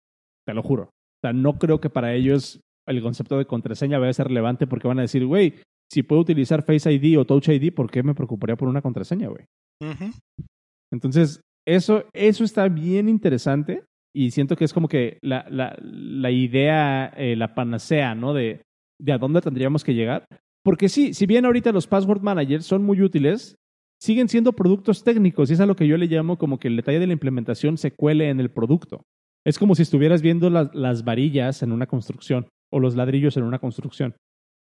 Te lo juro. O sea, no creo que para ellos el concepto de contraseña vaya a ser relevante porque van a decir, güey, si puedo utilizar Face ID o Touch ID, ¿por qué me preocuparía por una contraseña, güey? Ujú. Entonces, eso, eso está bien interesante y siento que es como que la, la, la idea, eh, la panacea, ¿no? De, de a dónde tendríamos que llegar. Porque sí, si bien ahorita los password managers son muy útiles, siguen siendo productos técnicos y es a lo que yo le llamo como que el detalle de la implementación se cuele en el producto. Es como si estuvieras viendo las, las varillas en una construcción o los ladrillos en una construcción.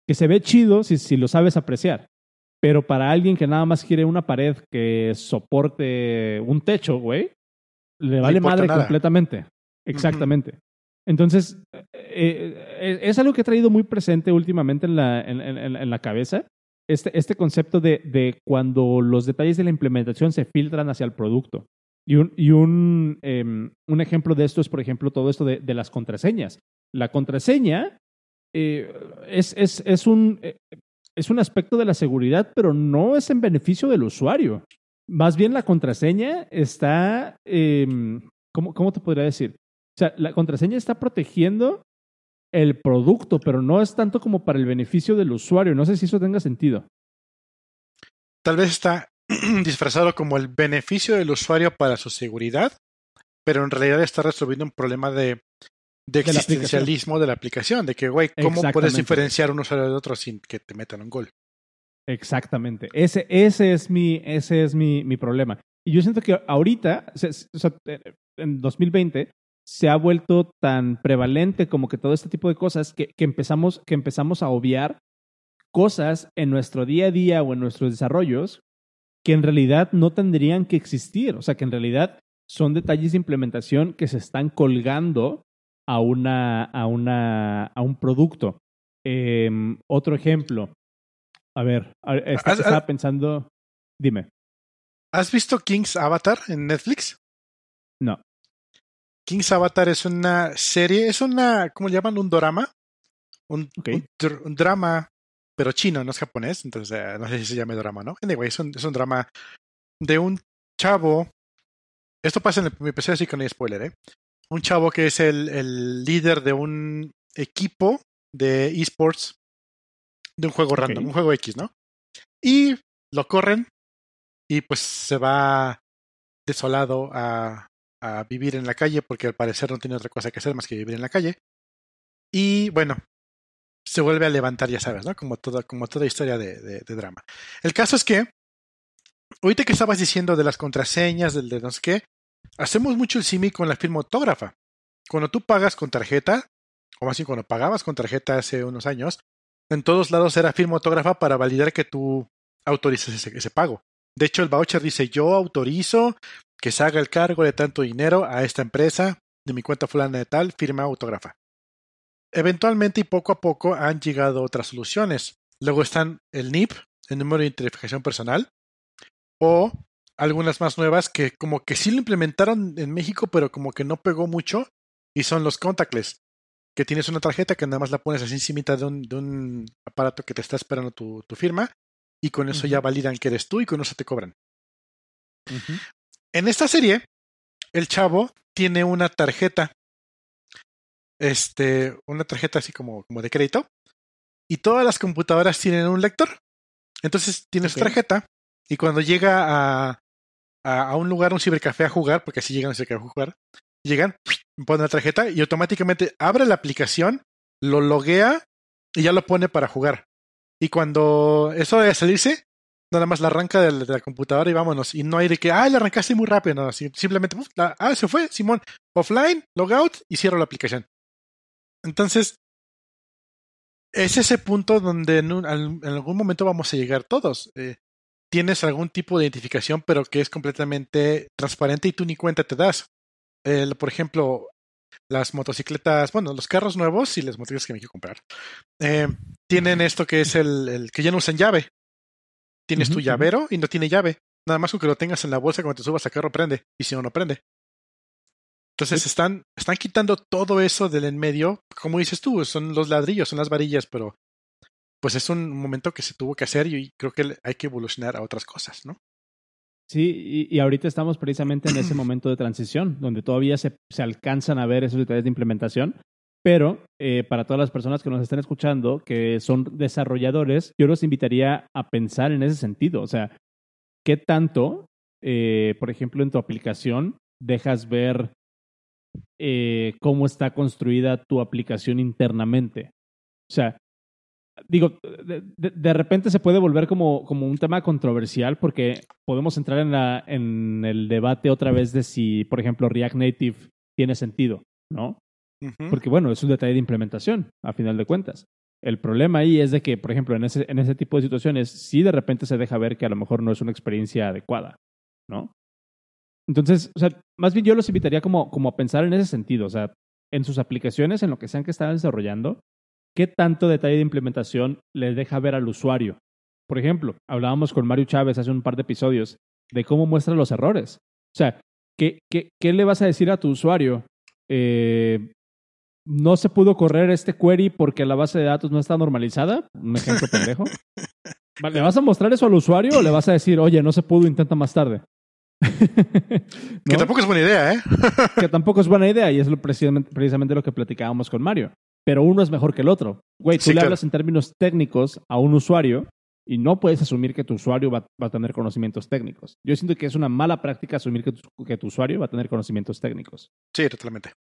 Que se ve chido si, si lo sabes apreciar. Pero para alguien que nada más quiere una pared que soporte un techo, güey, le vale madre nada. completamente. Exactamente. Entonces, eh, eh, es algo que he traído muy presente últimamente en la, en, en- en la cabeza. Este, este concepto de, de cuando los detalles de la implementación se filtran hacia el producto. Y un, y un, em, un ejemplo de esto es, por ejemplo, todo esto de, de las contraseñas. La contraseña eh, es, es, es, un, eh, es un aspecto de la seguridad, pero no es en beneficio del usuario. Más bien la contraseña está, em, ¿cómo, ¿cómo te podría decir? O sea, la contraseña está protegiendo el producto, pero no es tanto como para el beneficio del usuario. No sé si eso tenga sentido. Tal vez está disfrazado como el beneficio del usuario para su seguridad, pero en realidad está resolviendo un problema de, de la existencialismo de la aplicación, de que, güey, ¿cómo puedes diferenciar un usuario de otro sin que te metan un gol? Exactamente. Ese, ese es, mi, ese es mi, mi problema. Y yo siento que ahorita, o sea, eh, en 2020, se ha vuelto tan prevalente como que todo este tipo de cosas que, que, empezamos, que empezamos a obviar cosas en nuestro día a día o en nuestros desarrollos que en realidad no tendrían que existir. O sea, que en realidad son detalles de implementación que se están colgando a, una, a, una, a un producto. Em, otro ejemplo. A ver, esta- estaba pensando. Dime. ¿Has visto King's Avatar en Netflix? No. King's Avatar es una serie, es una, ¿cómo le llaman? Un dorama. Un, dr- un drama, pero chino, no es japonés, entonces eh, no sé si se llama drama, ¿no? Anyway, es un, es un drama de un chavo. Esto pasa en el, mi PC, así que no hay spoiler, ¿eh? Un chavo que es el, el líder de un equipo de esports de un juego random, un juego X, ¿no? Y lo corren y pues se va desolado a, a vivir en la calle porque al parecer no tiene otra cosa que hacer más que vivir en la calle. Y bueno, se vuelve a levantar, ya sabes, ¿no? Como toda, como toda historia de, de- de drama. El caso es que, ahorita que estabas diciendo de las contraseñas, del de no sé qué, hacemos mucho el símil con la firma autógrafa. Cuando tú pagas con tarjeta, o más bien cuando pagabas con tarjeta hace unos años, en todos lados era firma autógrafa para validar que tú autorizas ese, ese pago. De hecho, el voucher dice, yo autorizo que se haga el cargo de tanto dinero a esta empresa de mi cuenta fulana de tal, firma autógrafa. Eventualmente y poco a poco han llegado otras soluciones. Luego están el NIP, el número de identificación personal, o algunas más nuevas que como que sí lo implementaron en México, pero como que no pegó mucho, y son los contactless, que tienes una tarjeta que nada más la pones así encima de un, de un aparato que te está esperando tu, tu firma, y con eso ya validan que eres tú y con eso te cobran. En esta serie, el chavo tiene una tarjeta, este, una tarjeta así como, como de crédito, y todas las computadoras tienen un lector. Entonces tiene su Ok. tarjeta, y cuando llega a, a, a un lugar, un cibercafé a jugar, porque así llegan a un cibercafé a jugar, llegan, ponen la tarjeta y automáticamente abre la aplicación, lo loguea y ya lo pone para jugar. Y cuando eso de salirse, nada más la arranca de la, computadora y vámonos. Y no hay de que, ah, la arrancaste muy rápido. No, simplemente, ah, se fue, Simón, offline, logout y cierro la aplicación. Entonces, es ese punto donde en algún momento vamos a llegar todos. Eh, tienes algún tipo de identificación, pero que es completamente transparente y tú ni cuenta te das. El- por ejemplo, las motocicletas, bueno, los carros nuevos y las motocicletas que me quiero comprar, eh, tienen esto que es el, el que ya no usan llave. Tienes tu llavero y no tiene llave. Nada más con que lo tengas en la bolsa cuando te subas al carro prende. Y si no, no prende. Entonces Sí. están, están quitando todo eso del en medio. Como dices tú, son los ladrillos, son las varillas, pero pues es un momento que se tuvo que hacer y creo que hay que evolucionar a otras cosas, ¿no? Sí, y, y ahorita estamos precisamente en ese momento de transición, donde todavía se, se alcanzan a ver esos detalles de implementación, pero eh, para todas las personas que nos estén escuchando, que son desarrolladores, yo los invitaría a pensar en ese sentido. O sea, ¿qué tanto, eh, por ejemplo, en tu aplicación dejas ver eh, cómo está construida tu aplicación internamente? O sea, digo, de, repente se puede volver como, como un tema controversial porque podemos entrar en, la, en el debate otra vez de si, por ejemplo, React Native tiene sentido, ¿no? Porque bueno, es un detalle de implementación, a final de cuentas. El problema ahí es de que, por ejemplo, en ese, en ese tipo de situaciones, sí de repente se deja ver que a lo mejor no es una experiencia adecuada, ¿no? Entonces, o sea, más bien yo los invitaría como, como a pensar en ese sentido, o sea, en sus aplicaciones, en lo que sean que están desarrollando, ¿qué tanto detalle de implementación les deja ver al usuario? Por ejemplo, hablábamos con Mario Chávez hace un par de episodios de cómo muestra los errores. O sea, ¿qué, qué, qué le vas a decir a tu usuario? Eh, no se pudo correr este query porque la base de datos no está normalizada. Un ejemplo pendejo. ¿Le vas a mostrar eso al usuario o le vas a decir, oye, no se pudo, intenta más tarde? Que tampoco es buena idea, ¿eh? que tampoco es buena idea y es lo precisamente, precisamente lo que platicábamos con Mario. Pero uno es mejor que el otro. Güey, tú Sí, le claro. hablas en términos técnicos a un usuario y no puedes asumir que tu usuario va, va a tener conocimientos técnicos. Yo siento que es una mala práctica asumir que tu, que tu usuario va a tener conocimientos técnicos. Sí, totalmente.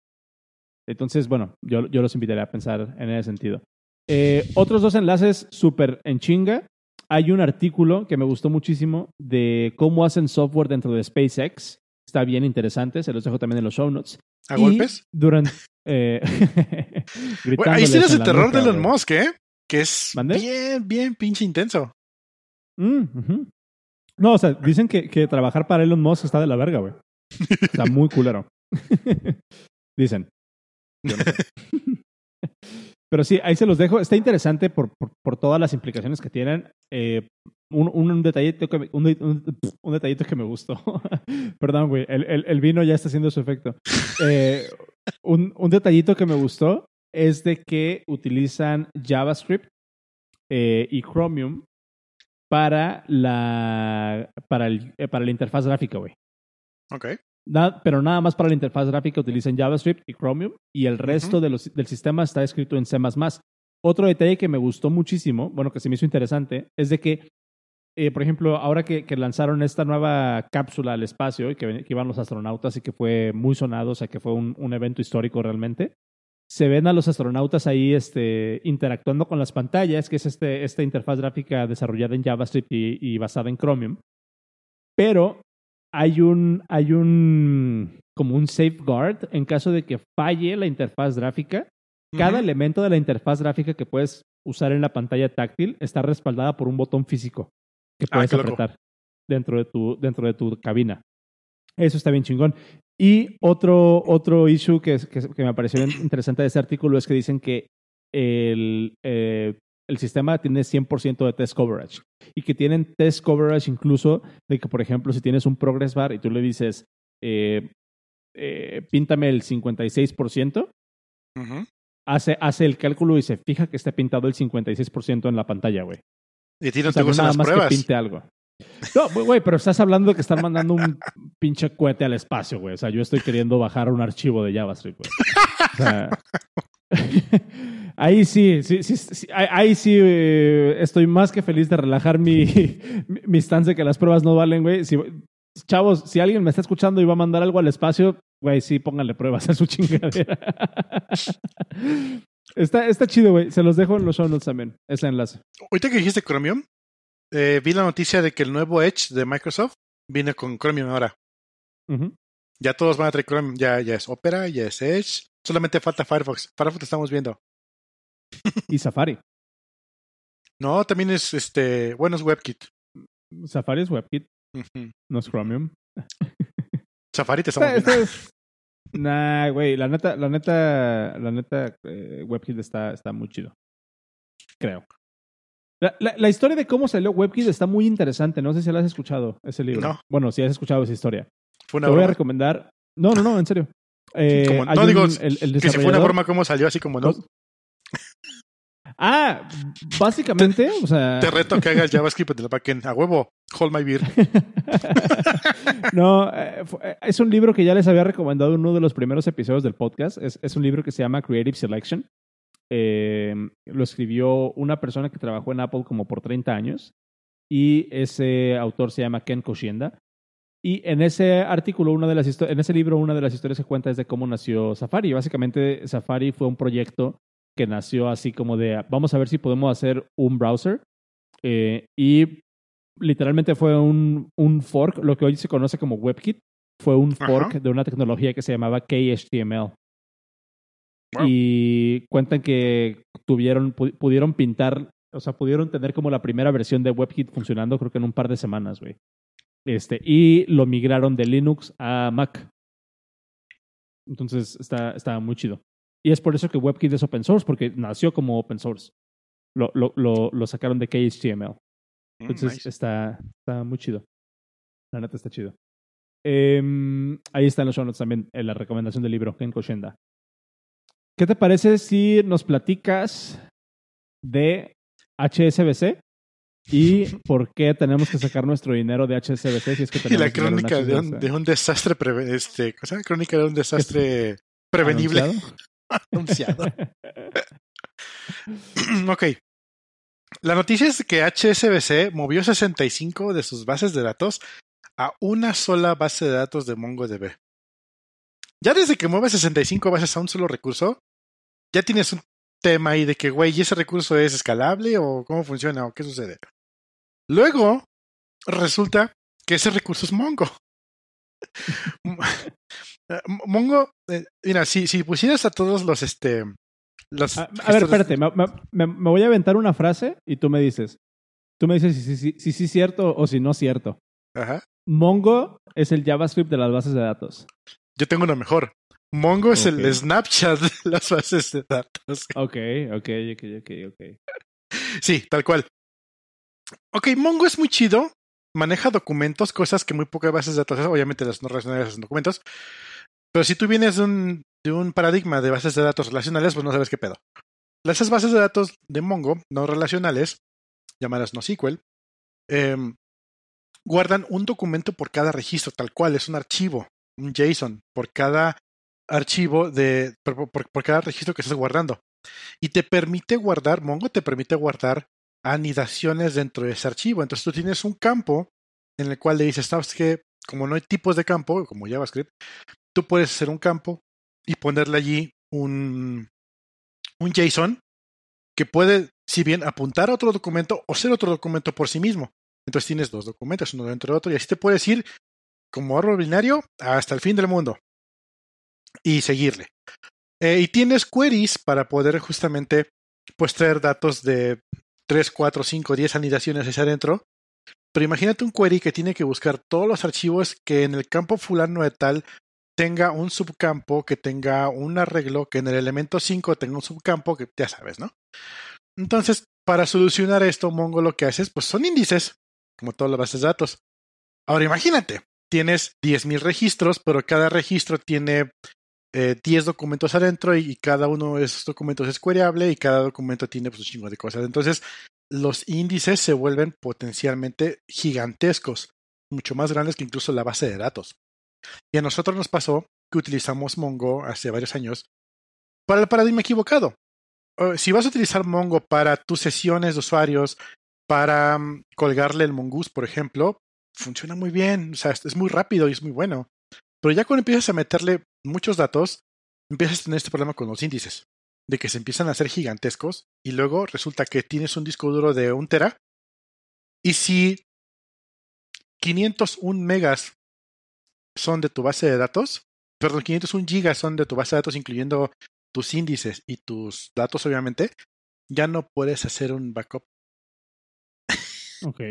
Entonces, bueno, yo, yo los invitaría a pensar en ese sentido. Eh, otros dos enlaces súper en chinga. Hay un artículo que me gustó muchísimo de cómo hacen software dentro de SpaceX. Está bien interesante, se los dejo también en los show notes. ¿A Y golpes? Durante. Eh, historias en de la terror nuca, de Elon. Musk, ¿eh? Que es bien, bien pinche intenso. Mm. No, o sea, dicen que, que trabajar para Elon Musk está de la verga, güey. Está muy culero. dicen. Yo no sé. Pero sí, ahí se los dejo. Está interesante por, por, por todas las implicaciones que tienen. Eh, un, un, detallito que me, un, un- detallito que me gustó. Perdón, güey. El, el- el vino ya está haciendo su efecto. Eh, un, un detallito que me gustó es de que utilizan JavaScript eh, y Chromium para la, para el, eh, para la interfaz gráfica, güey. Ok. Na- pero nada más para la interfaz gráfica utilizan JavaScript y Chromium y el resto de los, del sistema está escrito en C++. Otro detalle que me gustó muchísimo, bueno, que se me hizo interesante, es de que, eh, por ejemplo, ahora que, que lanzaron esta nueva cápsula al espacio y que, que iban los astronautas y que fue muy sonado, o sea, que fue un, un evento histórico realmente, se ven a los astronautas ahí este, interactuando con las pantallas, que es este, esta interfaz gráfica desarrollada en JavaScript y, y basada en Chromium. Pero hay un, hay un, como un safeguard en caso de que falle la interfaz gráfica. Cada Ujú. elemento de la interfaz gráfica que puedes usar en la pantalla táctil está respaldada por un botón físico que Ah, puedes loco. apretar dentro de, tu, dentro de tu cabina. Eso está bien chingón. Y otro, otro issue que, que, que me pareció interesante de este artículo es que dicen que el, eh, el sistema tiene 100% de test coverage y que tienen test coverage incluso de que, por ejemplo, si tienes un progress bar y tú le dices, eh, eh, píntame el 56%, Ujú. hace, hace el cálculo y se fija que esté pintado el 56% en la pantalla, güey. Y a ti no O sea, te gustan nada las más pruebas. que pinte algo. No, güey, pero estás hablando de que están mandando un pinche cohete al espacio, güey. O sea, yo estoy queriendo bajar un archivo de JavaScript, güey. O sea, ahí sí, sí, sí, sí, ahí, sí eh, estoy más que feliz de relajar mi, mi, mi stance de que las pruebas no valen, güey. Si, chavos, si alguien me está escuchando y va a mandar algo al espacio, güey, sí, pónganle pruebas a su chingadera. Está, está chido, güey. Se los dejo en los show notes también, ese enlace. Ahorita que dijiste Chromium, eh, vi la noticia de que el nuevo Edge de Microsoft viene con Chromium ahora. Ya todos van a traer Chromium. Ya, ya es Opera, ya es Edge. Solamente falta Firefox. Firefox estamos viendo. Y Safari. No, también es este. Bueno, es WebKit. Safari es WebKit, no es Chromium. Safari te estamos Está- viendo. está- es- Nah, güey, la neta, la neta, la neta, eh, WebKit está, está muy chido. Creo. La, la- la historia de cómo salió WebKit está muy interesante. No sé si la has escuchado, ese libro. No. Bueno, si has escuchado esa historia. Fue una Te voy a broma. recomendar. No, no, no, en serio. Eh, Como- no digo un- el, el Que si fue una broma, ¿cómo salió? Así como no. Ah, básicamente, o sea. Te reto que hagas JavaScript en el backend. A huevo. Hold my beer. no, eh, eh, es un libro que ya les había recomendado en uno de los primeros episodios del podcast. Es, es un libro que se llama Creative Selection. Eh, lo escribió una persona que trabajó en Apple como por 30 años y ese autor se llama Ken Koshienda. Y en ese artículo, una de las en ese libro, una de las historias que cuenta es de cómo nació Safari. Básicamente, Safari fue un proyecto que nació así como de, vamos a ver si podemos hacer un browser. Eh, y literalmente fue un, un fork, lo que hoy se conoce como WebKit, fue un Ajá. fork de una tecnología que se llamaba KHTML. Wow. Y cuentan que tuvieron, pu- pudieron pintar, o sea, pudieron tener como la primera versión de WebKit funcionando, creo que en un par de semanas, güey. Este, y lo migraron de Linux a Mac. Entonces está, está muy chido. Y es por eso que WebKit es open source, porque nació como open source. Lo, lo, lo, lo sacaron de KHTML. Mm, Entonces nice. está, está muy chido. La neta está chido. Em, ahí están los show notes también, en la recomendación del libro, Ken Koshenda. ¿Qué te parece si nos platicas de HSBC y por qué tenemos que sacar nuestro dinero de HSBC si es que Y tenemos la dinero en crónica de un, de un desastre preve- este, ¿cosa? Crónica de un desastre prevenible ¿Anunciado? anunciado. ok. La noticia es que HSBC movió 65 de sus bases de datos a una sola base de datos de MongoDB. Ya desde que mueves 65 bases a un solo recurso, ya tienes un tema ahí de que, güey, ¿y ese recurso es escalable o cómo funciona o qué sucede? Luego, resulta que ese recurso es Mongo. Eh, Mongo, eh, mira, si, si pusieras a todos los, este, los A, a ver, espérate, me, me- me voy a aventar una frase y tú me dices. Tú me dices si sí si, si, si, cierto o si no cierto. Ajá. Mongo es el JavaScript de las bases de datos. Yo tengo uno mejor. Mongo es el Snapchat de las bases de datos. Ok, ok, ok, ok, ok. Sí, tal cual. Ok, Mongo es muy chido. Maneja documentos, cosas que muy pocas bases de datos, obviamente las no relacionales hacen documentos. Pero si tú vienes de un, de un paradigma de bases de datos relacionales, pues no sabes qué pedo. Esas bases de datos de Mongo, no relacionales, llamadas NoSQL, em, guardan un documento por cada registro, tal cual, es un archivo, un JSON, por cada archivo de, por cada registro que estás guardando. Y te permite guardar, Mongo te permite guardar anidaciones dentro de ese archivo. Entonces tú tienes un campo en el cual le dices, sabes que como no hay tipos de campo, como JavaScript, tú puedes hacer un campo y ponerle allí un, un JSON que puede, si bien, apuntar a otro documento o ser otro documento por sí mismo. Entonces tienes dos documentos, uno dentro de otro, y así te puedes ir como árbol binario hasta el fin del mundo y seguirle. Eh, y tienes queries para poder justamente pues traer datos de 3, 4, 5, 10 anidaciones hacia adentro. Pero imagínate un query que tiene que buscar todos los archivos que en el campo fulano de tal tenga un subcampo, que tenga un arreglo, que en el elemento 5 tenga un subcampo, que ya sabes, ¿no? Entonces, para solucionar esto, Mongo lo que hace es, pues son índices, como todas las bases de datos. Ahora imagínate, tienes 10.000 registros, pero cada registro tiene eh, 10 documentos adentro y, cada uno de esos documentos es queryable y cada documento tiene pues, un chingo de cosas. Entonces, los índices se vuelven potencialmente gigantescos, mucho más grandes que incluso la base de datos. Y a nosotros nos pasó que utilizamos Mongo hace varios años para el paradigma equivocado. Si vas a utilizar Mongo para tus sesiones de usuarios, para mm, colgarle el Mongoose, por ejemplo, funciona muy bien, o sea, es muy rápido y es muy bueno. Pero ya cuando empiezas a meterle muchos datos, empiezas a tener este problema con los índices, de que se empiezan a hacer gigantescos y luego resulta que tienes un disco duro de un tera y si 501 megas son de tu base de datos, perdón, 501 gigas son de tu base de datos incluyendo tus índices y tus datos obviamente, ya no puedes hacer un backup. Ok.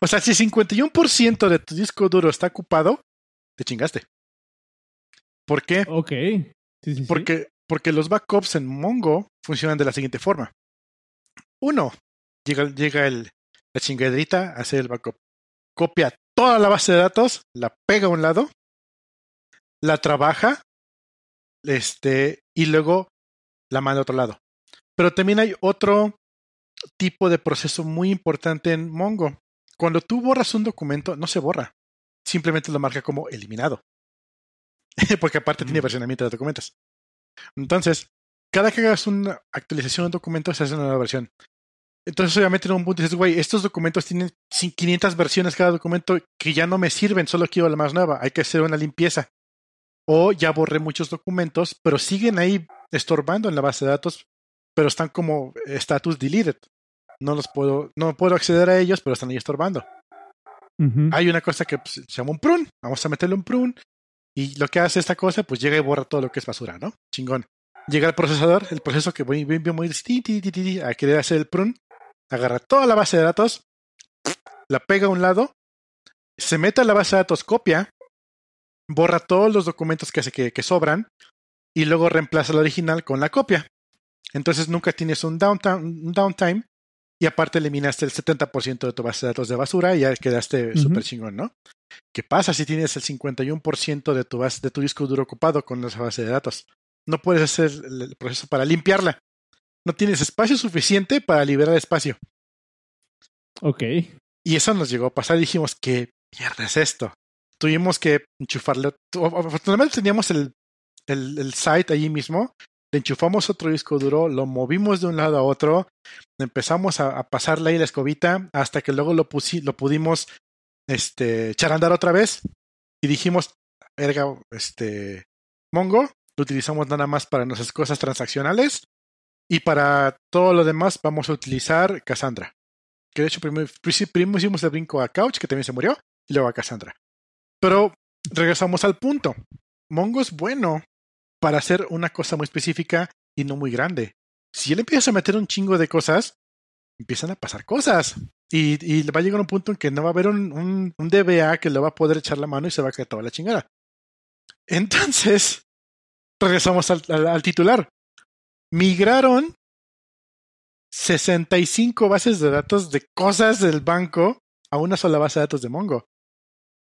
o sea, si 51% de tu disco duro está ocupado, te chingaste. ¿Por qué? Ok. Sí, sí, porque, porque los backups en Mongo funcionan de la siguiente forma. Uno, llega, llega el, la chingadrita a hacer el backup. Copia toda la base de datos, la pega a un lado, la trabaja, este, y luego la manda a otro lado. Pero también hay otro tipo de proceso muy importante en Mongo. Cuando tú borras un documento, no se borra. Simplemente lo marca como eliminado. porque aparte tiene versionamiento de documentos. Entonces, cada que hagas una actualización de un documento, se hace una nueva versión. Entonces, obviamente, en un punto dices, güey, estos documentos tienen 500 versiones cada documento que ya no me sirven, solo quiero la más nueva. Hay que hacer una limpieza. O ya borré muchos documentos, pero siguen ahí estorbando en la base de datos, pero están como status deleted. No los puedo, no puedo acceder a ellos, pero están ahí estorbando. Hay una cosa que pues, se llama un prune. Vamos a meterle un prune y lo que hace esta cosa, pues llega y borra todo lo que es basura, ¿no? Chingón. Llega el procesador, el proceso que voy, voy, voy a querer hacer el prune, agarra toda la base de datos, la pega a un lado, se mete a la base de datos, copia, borra todos los documentos que, hace que, que sobran y luego reemplaza la original con la copia. Entonces nunca tienes un downtime, un downtime y aparte eliminaste el 70% de tu base de datos de basura y ya quedaste súper chingón, ¿no? ¿Qué pasa si tienes el 51% de tu, base, de tu disco duro ocupado con esa base de datos? No puedes hacer el proceso para limpiarla. No tienes espacio suficiente para liberar espacio. Ok. Y eso nos llegó a pasar. Dijimos, ¿qué mierda es esto? Tuvimos que enchufarle. Afortunadamente teníamos el, el, el site allí mismo le enchufamos otro disco duro, lo movimos de un lado a otro, empezamos a, pasarle ahí la escobita hasta que luego lo, lo pudimos este, echar a andar otra vez y dijimos, erga, este, Mongo, lo utilizamos nada más para nuestras cosas transaccionales y para todo lo demás vamos a utilizar Cassandra. Que de hecho primero, primero hicimos el brinco a Couch, que también se murió, y luego a Cassandra. Pero regresamos al punto. Mongo es bueno para hacer una cosa muy específica y no muy grande. Si él empieza a meter un chingo de cosas, empiezan a pasar cosas. Y, y va a llegar un punto en que no va a haber un, un, DBA que le va a poder echar la mano y se va a caer toda la chingada. Entonces, regresamos al, al titular. Migraron 65 bases de datos de cosas del banco a una sola base de datos de Mongo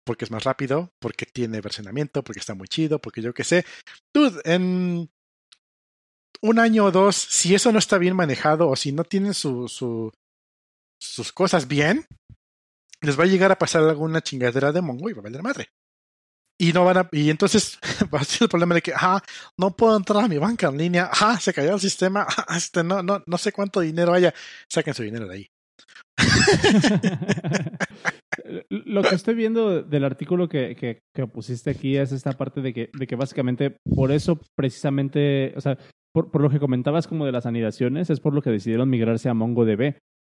porque es más rápido, porque tiene versionamiento, porque está muy chido, porque yo qué sé. Dude, en un año o dos, si eso no está bien manejado o si no tienen su, su, sus cosas bien, les va a llegar a pasar alguna chingadera de Mongo y va a valer madre. Y no van a, y entonces va a ser el problema de que, ah, no puedo entrar a mi banca en línea, ah, se cayó el sistema, ah, este, no, no, no sé cuánto dinero haya, saquen su dinero de ahí. Lo que estoy viendo del artículo que, que, que, pusiste aquí es esta parte de que, de que básicamente por eso precisamente, o sea, por, por, lo que comentabas como de las anidaciones, es por lo que decidieron migrarse a MongoDB.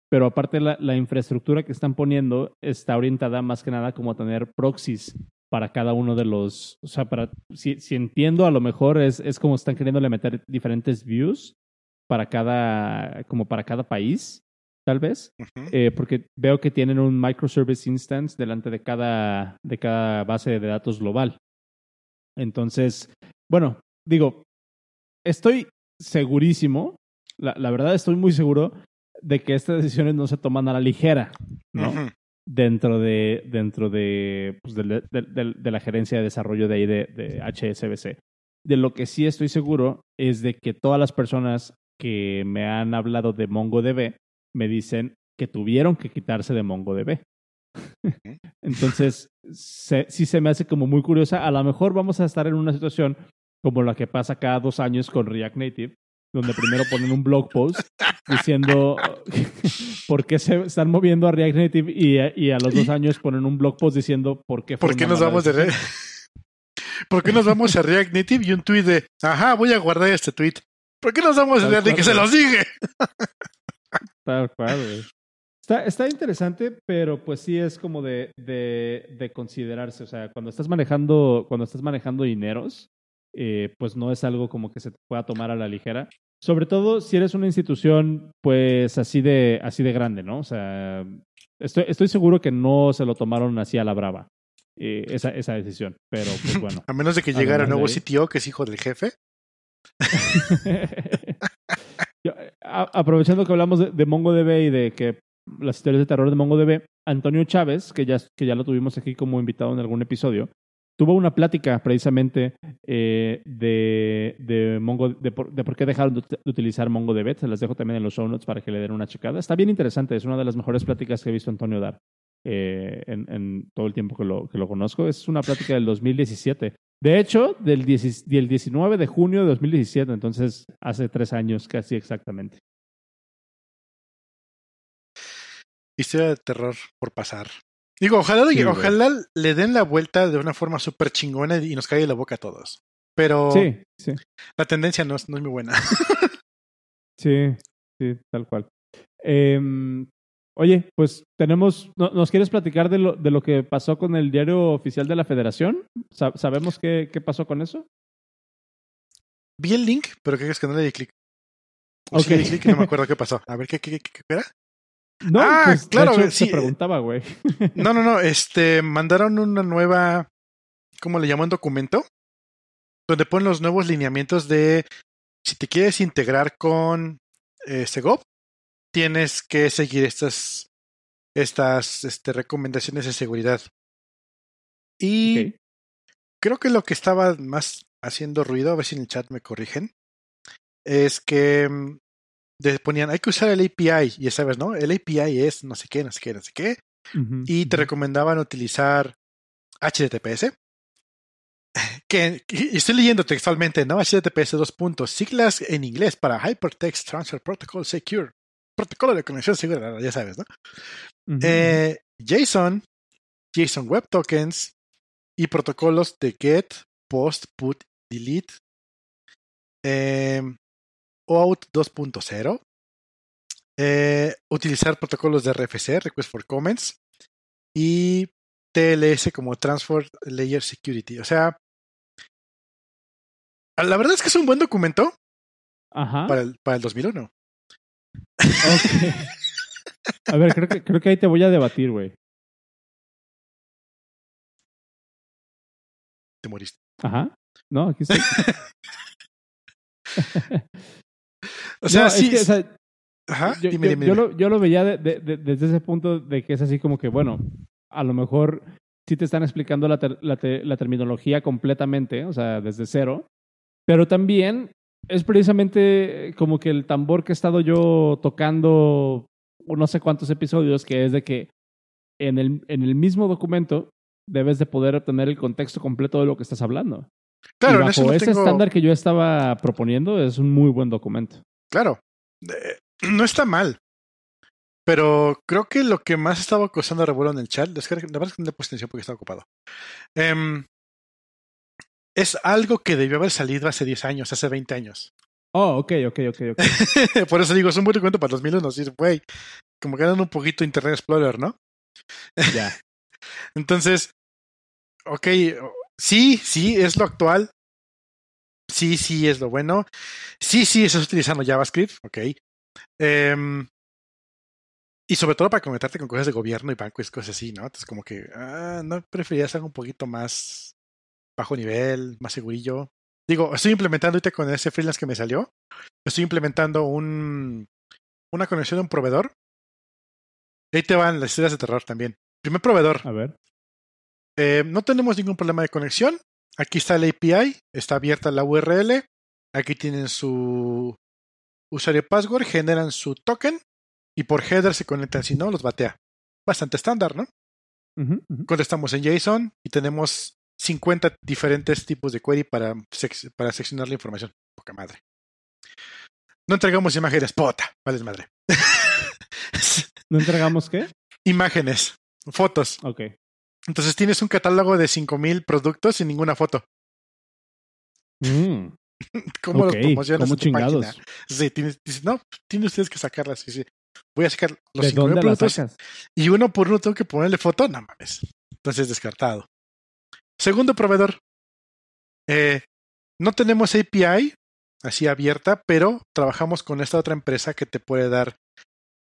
Pero aparte la, la infraestructura que están poniendo está orientada más que nada como a tener proxies para cada uno de los, o sea, para, si, si entiendo, a lo mejor es, es como están queriéndole meter diferentes views para cada, como para cada país tal vez, uh -huh. eh, porque veo que tienen un microservice instance delante de cada, de cada base de datos global. Entonces, bueno, digo, estoy segurísimo, la, la verdad estoy muy seguro de que estas decisiones no se toman a la ligera, ¿no? Dentro de, dentro de, pues, de, de- la gerencia de desarrollo de ahí de, de HSBC. De lo que sí estoy seguro es de que todas las personas que me han hablado de MongoDB me dicen que tuvieron que quitarse de MongoDB. Entonces, se- sí se me hace como muy curiosa. A lo mejor vamos a estar en una situación como la que pasa cada dos años con React Native, donde primero ponen un blog post diciendo por qué se están moviendo a React Native y, a- y a los dos años ponen un blog post diciendo por qué fue ¿Por qué nos vamos de ¿Por qué nos vamos a React Native y un tweet de, ajá, voy a guardar este tweet? ¿Por qué nos vamos a React Native? Que se los dije. Tal cual, güey. Está, está interesante, pero pues sí es como de, de, de considerarse. O sea, cuando estás manejando, cuando estás manejando dineros, eh, pues no es algo como que se te pueda tomar a la ligera. Sobre todo si eres una institución, pues así de, así de grande, ¿no? O sea, estoy, estoy seguro que no se lo tomaron así a la brava, eh, esa, esa decisión. Pero pues bueno. A menos de que llegara nuevo. CTO, que es hijo del jefe. Yo, a- aprovechando que hablamos de, de MongoDB y de que las historias de terror de MongoDB, Antonio Chávez, que ya, que ya lo tuvimos aquí como invitado en algún episodio, tuvo una plática precisamente eh, de, de, Mongo, de, por, qué dejaron de, ut- de utilizar MongoDB. Se las dejo también en los show notes para que le den una checada. Está bien interesante, es una de las mejores pláticas que he visto Antonio dar eh, en, todo el tiempo que lo, conozco. Es una plática del 2017. De hecho, del, 10 del 19 de junio de 2017, entonces hace tres años casi exactamente. Historia de terror por pasar. Digo, ojalá, Sí, güey. ojalá le den la vuelta de una forma súper chingona y nos caiga la boca a todos. Pero Sí, sí, la tendencia no es, no es muy buena. sí, sí, tal cual. Em, oye, pues tenemos, ¿no- ¿nos quieres platicar de lo, de lo que pasó con el diario oficial de la federación? Sa- ¿Sabemos qué, qué pasó con eso? Vi el link, pero ¿qué crees que no le di clic? O sí le di clic y no me acuerdo qué pasó. A ver, ¿qué, qué, qué, qué era? No, Ah, pues, de claro, hecho, sí. te preguntaba, güey. No, no, no. Este, mandaron una nueva, ¿cómo le llaman? Documento. Donde ponen los nuevos lineamientos de si te quieres integrar con eh, Segov, tienes que seguir estas, estas este, recomendaciones de seguridad. Y creo que lo que estaba más haciendo ruido, a ver si en el chat me corrigen, es que mm, de- ponían, hay que usar el API, y ya sabes, ¿no? El API es no sé qué, no sé qué, no sé qué, y te recomendaban utilizar HTTPS. Que, y estoy leyendo textualmente, ¿no? HTTPS dos puntos, siglas en inglés para Hypertext Transfer Protocol Secure. Protocolo de conexión segura, ya sabes, ¿no? Eh, JSON, JSON Web Tokens y protocolos de GET, POST, PUT, DELETE, eh, OAuth 2.0, eh, utilizar protocolos de RFC, Request for Comments, y TLS como Transfer Layer Security. O sea, la verdad es que es un buen documento Ajá. para el, para el 2001. Ok. A ver, creo que, creo que ahí te voy a debatir, güey. Te moriste. Ajá. No, aquí estoy. O sea, No, sí. es que, o sea, Ajá, yo, dime, yo- dime, yo dime. lo, yo lo veía de- de- de- desde ese punto de que es así como que, bueno, a lo mejor sí te están explicando la, ter- la, te- la terminología completamente, o sea, desde cero, pero también es precisamente como que el tambor que he estado yo tocando no sé cuántos episodios, que es de que en el, en el mismo documento debes de poder obtener el contexto completo de lo que estás hablando. Claro, y bajo no ese tengo- estándar que yo estaba proponiendo es un muy buen documento. Claro, eh, no está mal. Pero creo que lo que más estaba causando revuelo en el chat, es que la verdad es que no le puse atención porque estaba ocupado. Em, es algo que debió haber salido hace 10 años, hace 20 años. Oh, ok, ok, ok, ok. Por eso digo, es un buen documento para 2001. Sí, güey, como que eran un poquito Internet Explorer, ¿no? ya. Entonces, ok, sí, sí, es lo actual. Sí, sí, es lo bueno. Sí, sí, estás utilizando JavaScript, ok. Em, y sobre todo para conectarte con cosas de gobierno y bancos y cosas así, ¿no? Entonces, como que, ah, ¿no preferirías algo un poquito más bajo nivel, más segurillo? Digo, estoy implementando ahorita con ese freelance que me salió, estoy implementando un, una conexión de un proveedor. Ahí te van las historias de terror también. Primer proveedor. A ver. Eh, no tenemos ningún problema de conexión. Aquí está el API, está abierta la URL. Aquí tienen su usuario y password, generan su token y por header se conectan. Si no, los batea. Bastante estándar, ¿no? Contestamos en JSON y tenemos 50 diferentes tipos de query para, sec- para seccionar la información. Poca madre. No entregamos imágenes, pota, vale madre. ¿No entregamos qué? imágenes, fotos. Ok. Entonces tienes un catálogo de 5000 productos sin ninguna foto. Mm, ¿Cómo ok, los promocionas ¿Cómo en tu chingados? página? Sí, tienes, dices, no, tienen ustedes que sacarlas. Sí, sí. Voy a sacar los ¿De 5000 dónde las productos sacas? y uno por uno tengo que ponerle foto. No mames. Entonces descartado. Segundo proveedor. Eh, no tenemos API así abierta, pero trabajamos con esta otra empresa que te puede dar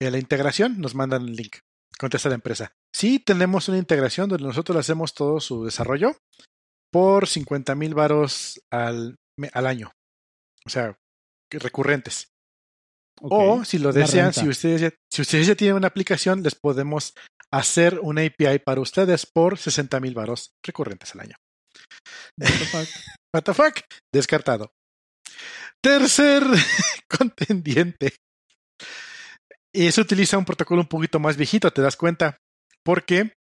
eh, la integración. Nos mandan el link. Contesta la empresa. Sí, tenemos una integración donde nosotros hacemos todo su desarrollo por 50 mil varos al, al año. O sea, recurrentes. O si lo desean, si ustedes, ya, si ustedes ya tienen una aplicación, les podemos hacer una API para ustedes por 60 mil varos recurrentes al año. What the fuck? What the fuck? Descartado. Tercer contendiente. Y eso utiliza un protocolo un poquito más viejito, te das cuenta, porque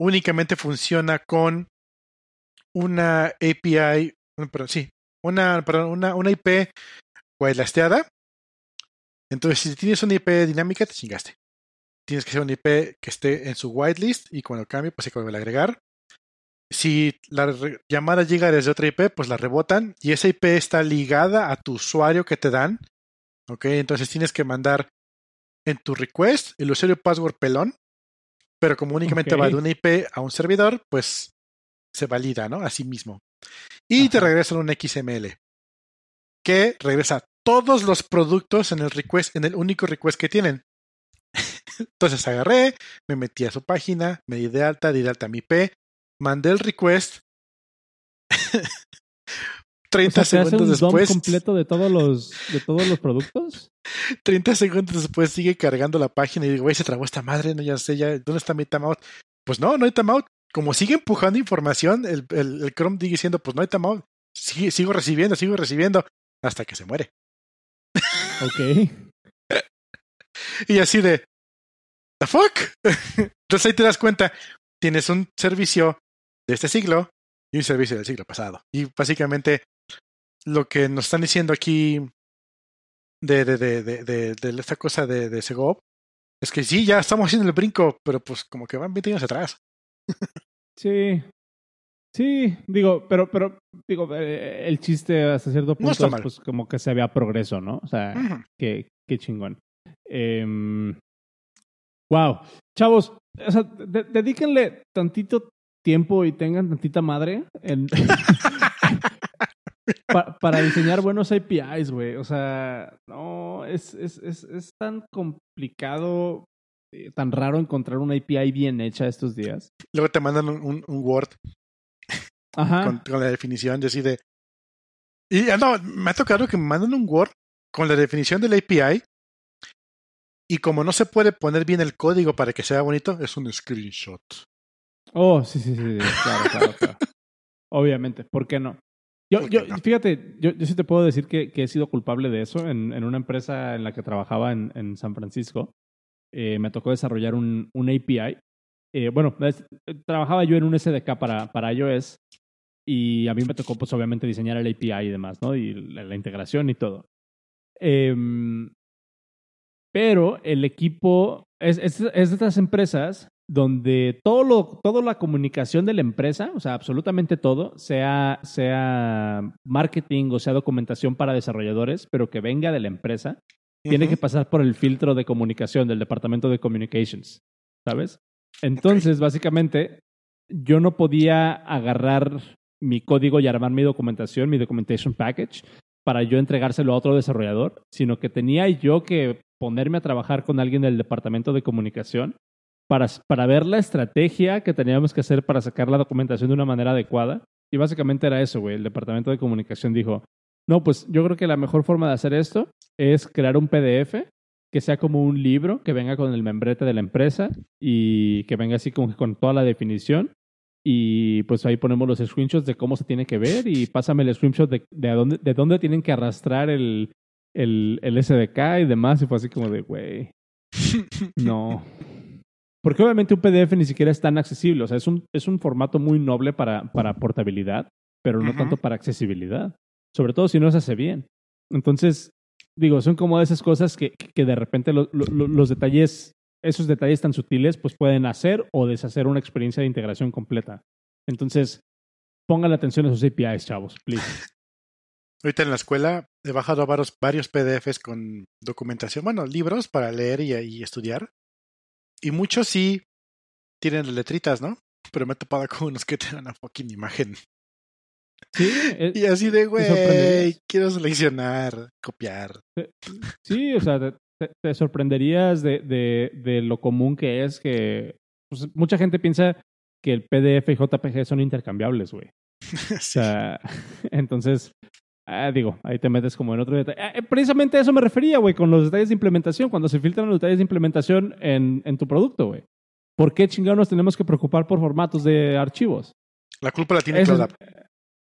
únicamente funciona con una API, perdón, sí, una, perdón, una, una IP whitelisteada. Entonces, si tienes una IP dinámica, te chingaste. Tienes que ser una IP que esté en su whitelist y cuando cambie, pues se vuelve a agregar. Si la llamada llega desde otra IP, pues la rebotan y esa IP está ligada a tu usuario que te dan. Ok, entonces tienes que mandar en tu request el usuario password pelón, pero como únicamente va de una IP a un servidor, pues se valida, ¿no? A sí mismo. Y te Ajá. regresan un XML que regresa todos los productos en el request, en el único request que tienen. Entonces agarré, me metí a su página, me di de alta, di de alta mi IP, mandé el request. 30 O sea, ¿te hace segundos un después, completo de todos los de todos los productos? 30 segundos después sigue cargando la página y digo, güey, se trabó esta madre, no ya sé, ya, ¿dónde está mi timeout? Pues no, no hay timeout. Como sigue empujando información, el, el, el Chrome sigue diciendo, pues no hay timeout. Sigue- sigo recibiendo, sigo recibiendo, hasta que se muere. Ok. Y así de, ¿the fuck? Entonces ahí te das cuenta, tienes un servicio de este siglo y un servicio del siglo pasado. Y básicamente lo que nos están diciendo aquí de, de, de, de, de, de esta cosa de, Segov es que sí, ya estamos haciendo el brinco, pero pues como que van 20 años atrás. Sí. Sí, digo, pero, pero, digo, eh, el chiste hasta cierto punto está mal. pues como que se vea progreso, ¿no? O sea, Ujú. qué, qué chingón. wow. Chavos, o sea, de- dedíquenle tantito tiempo y tengan tantita madre en- pa- para diseñar buenos APIs, güey. O sea, no, es, es, es, es tan complicado, eh, tan raro encontrar una API bien hecha estos días. Luego te mandan un, un, un Word Ajá. con, con la definición de así de... Y ah, no, me ha tocado que me mandan un Word con la definición del API y como no se puede poner bien el código para que sea bonito, es un screenshot. Oh, sí, sí, sí, sí, claro, claro, claro. Obviamente, ¿por qué no? Yo, ¿Por yo, fíjate, yo, yo sí te puedo decir que, que he sido culpable de eso en, en una empresa en la que trabajaba en, en San Francisco. Eh, me tocó desarrollar un, un API. Eh, bueno, es- trabajaba yo en un SDK para, para iOS y a mí me tocó, pues, obviamente, diseñar el API y demás, ¿no? Y la, la integración y todo. Em, pero el equipo es, es, es de estas empresas donde todo lo, toda la comunicación de la empresa, o sea, absolutamente todo, sea, sea marketing o sea documentación para desarrolladores, pero que venga de la empresa, tiene que pasar por el filtro de comunicación del departamento de communications, ¿sabes? Entonces, básicamente, yo no podía agarrar mi código y armar mi documentación, mi documentation package, para yo entregárselo a otro desarrollador, sino que tenía yo que ponerme a trabajar con alguien del departamento de comunicación para, para ver la estrategia que teníamos que hacer para sacar la documentación de una manera adecuada. Y básicamente era eso, güey. El departamento de comunicación dijo, no, pues yo creo que la mejor forma de hacer esto es crear un PDF que sea como un libro, que venga con el membrete de la empresa y que venga así que con toda la definición. Y pues ahí ponemos los screenshots de cómo se tiene que ver y pásame el screenshot de, de, dónde, de dónde tienen que arrastrar el, el, el SDK y demás. Y fue así como de, güey, no. Porque obviamente un PDF ni siquiera es tan accesible. O sea, es un, es un formato muy noble para, para portabilidad, pero no tanto para accesibilidad. Sobre todo si no se hace bien. Entonces, digo, son como esas cosas que, que de repente lo- lo- lo- los detalles, esos detalles tan sutiles, pues pueden hacer o deshacer una experiencia de integración completa. Entonces, pongan atención a sus APIs, chavos, please. Ahorita en la escuela he bajado varios, varios PDFs con documentación, bueno, libros para leer y, y estudiar. Y muchos sí tienen letritas, ¿no? Pero me he topado con unos que tienen una fucking imagen. Sí, eh, Y así de, güey, quiero seleccionar, copiar. Sí, o sea, te, sorprenderías de, de, de lo común que es que pues, mucha gente piensa que el PDF y JPG son intercambiables, güey. O Sí. sea, entonces, ah, digo, ahí te metes como en otro detalle. Ah, eh, precisamente a eso me refería, güey, con los detalles de implementación, cuando se filtran los detalles de implementación en, en tu producto, güey. ¿Por qué chingados nos tenemos que preocupar por formatos de archivos? La culpa la tiene Ese Cloud es, App.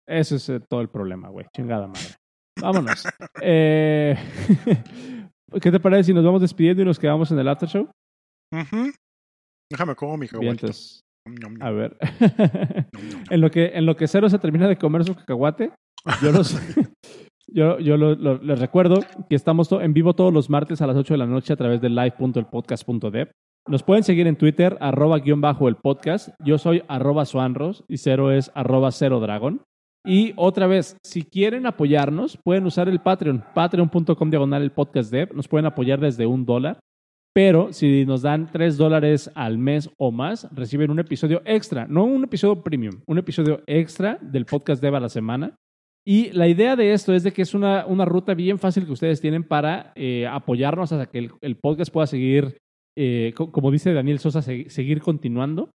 ese es eh, todo el problema, güey. Chingada madre. Vámonos. Eh, ¿Qué te parece si nos vamos despidiendo y nos quedamos en el after show? Déjame como mi ñom, a ver. en, lo que, en lo que Cero se termina de comer su cacahuate, yo, los, yo, yo les recuerdo que estamos en vivo todos los martes a las 8 de la noche a través de live.elpodcast.dev. Nos pueden seguir en Twitter, arroba guion bajo el podcast. Yo soy arroba suanros y Cero es arroba cero dragón. Y otra vez, si quieren apoyarnos, pueden usar el Patreon, patreon.com diagonal el podcast dev. Nos pueden apoyar desde un dólar. Pero si nos dan tres dólares al mes o más, reciben un episodio extra, no un episodio premium, un episodio extra del podcast Dev a la semana. Y la idea de esto es de que es una, una ruta bien fácil que ustedes tienen para eh, apoyarnos hasta que el, podcast pueda seguir, eh, co- como dice Daniel Sosa, se- seguir continuando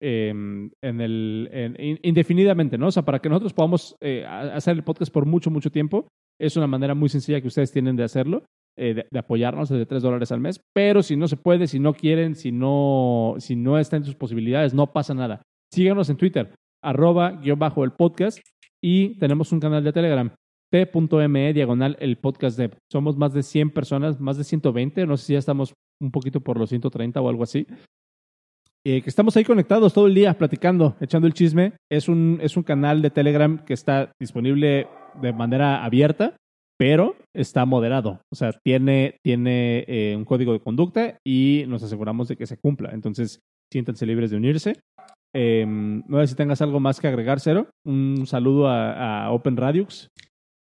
eh, en el, en- in- indefinidamente, ¿no? O sea, para que nosotros podamos eh, hacer el podcast por mucho, mucho tiempo, es una manera muy sencilla que ustedes tienen de hacerlo eh, de, de apoyarnos desde 3 dólares al mes. Pero si no se puede, si no quieren, si no, si no está en sus posibilidades, no pasa nada. Síganos en Twitter, arroba guion bajo el podcast. Y tenemos un canal de Telegram, t.me diagonal el podcast dev. Somos más de 100 personas, más de 120, no sé si ya estamos un poquito por los 130 o algo así. Eh, que estamos ahí conectados todo el día, platicando, echando el chisme. Es un, es un canal de Telegram que está disponible de manera abierta pero está moderado. O sea, tiene, tiene eh, un código de conducta y nos aseguramos de que se cumpla. Entonces, siéntanse libres de unirse. Eh, no sé si tengas algo más que agregar, Cero. Un saludo a, a Open Radiux.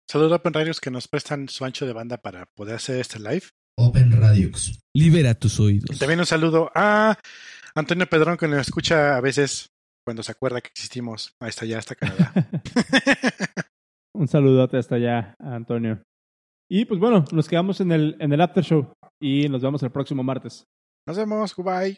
Saludos a Open Radios que nos prestan su ancho de banda para poder hacer este live. Open Radiux. Libera tus Y oídos. también un saludo a Antonio Pedrón que nos escucha a veces cuando se acuerda que existimos. Ahí está ya, hasta Canadá. Un saludote hasta allá, a Antonio. Y pues bueno, nos quedamos en el, en el after show y nos vemos el próximo martes. Nos vemos, goodbye.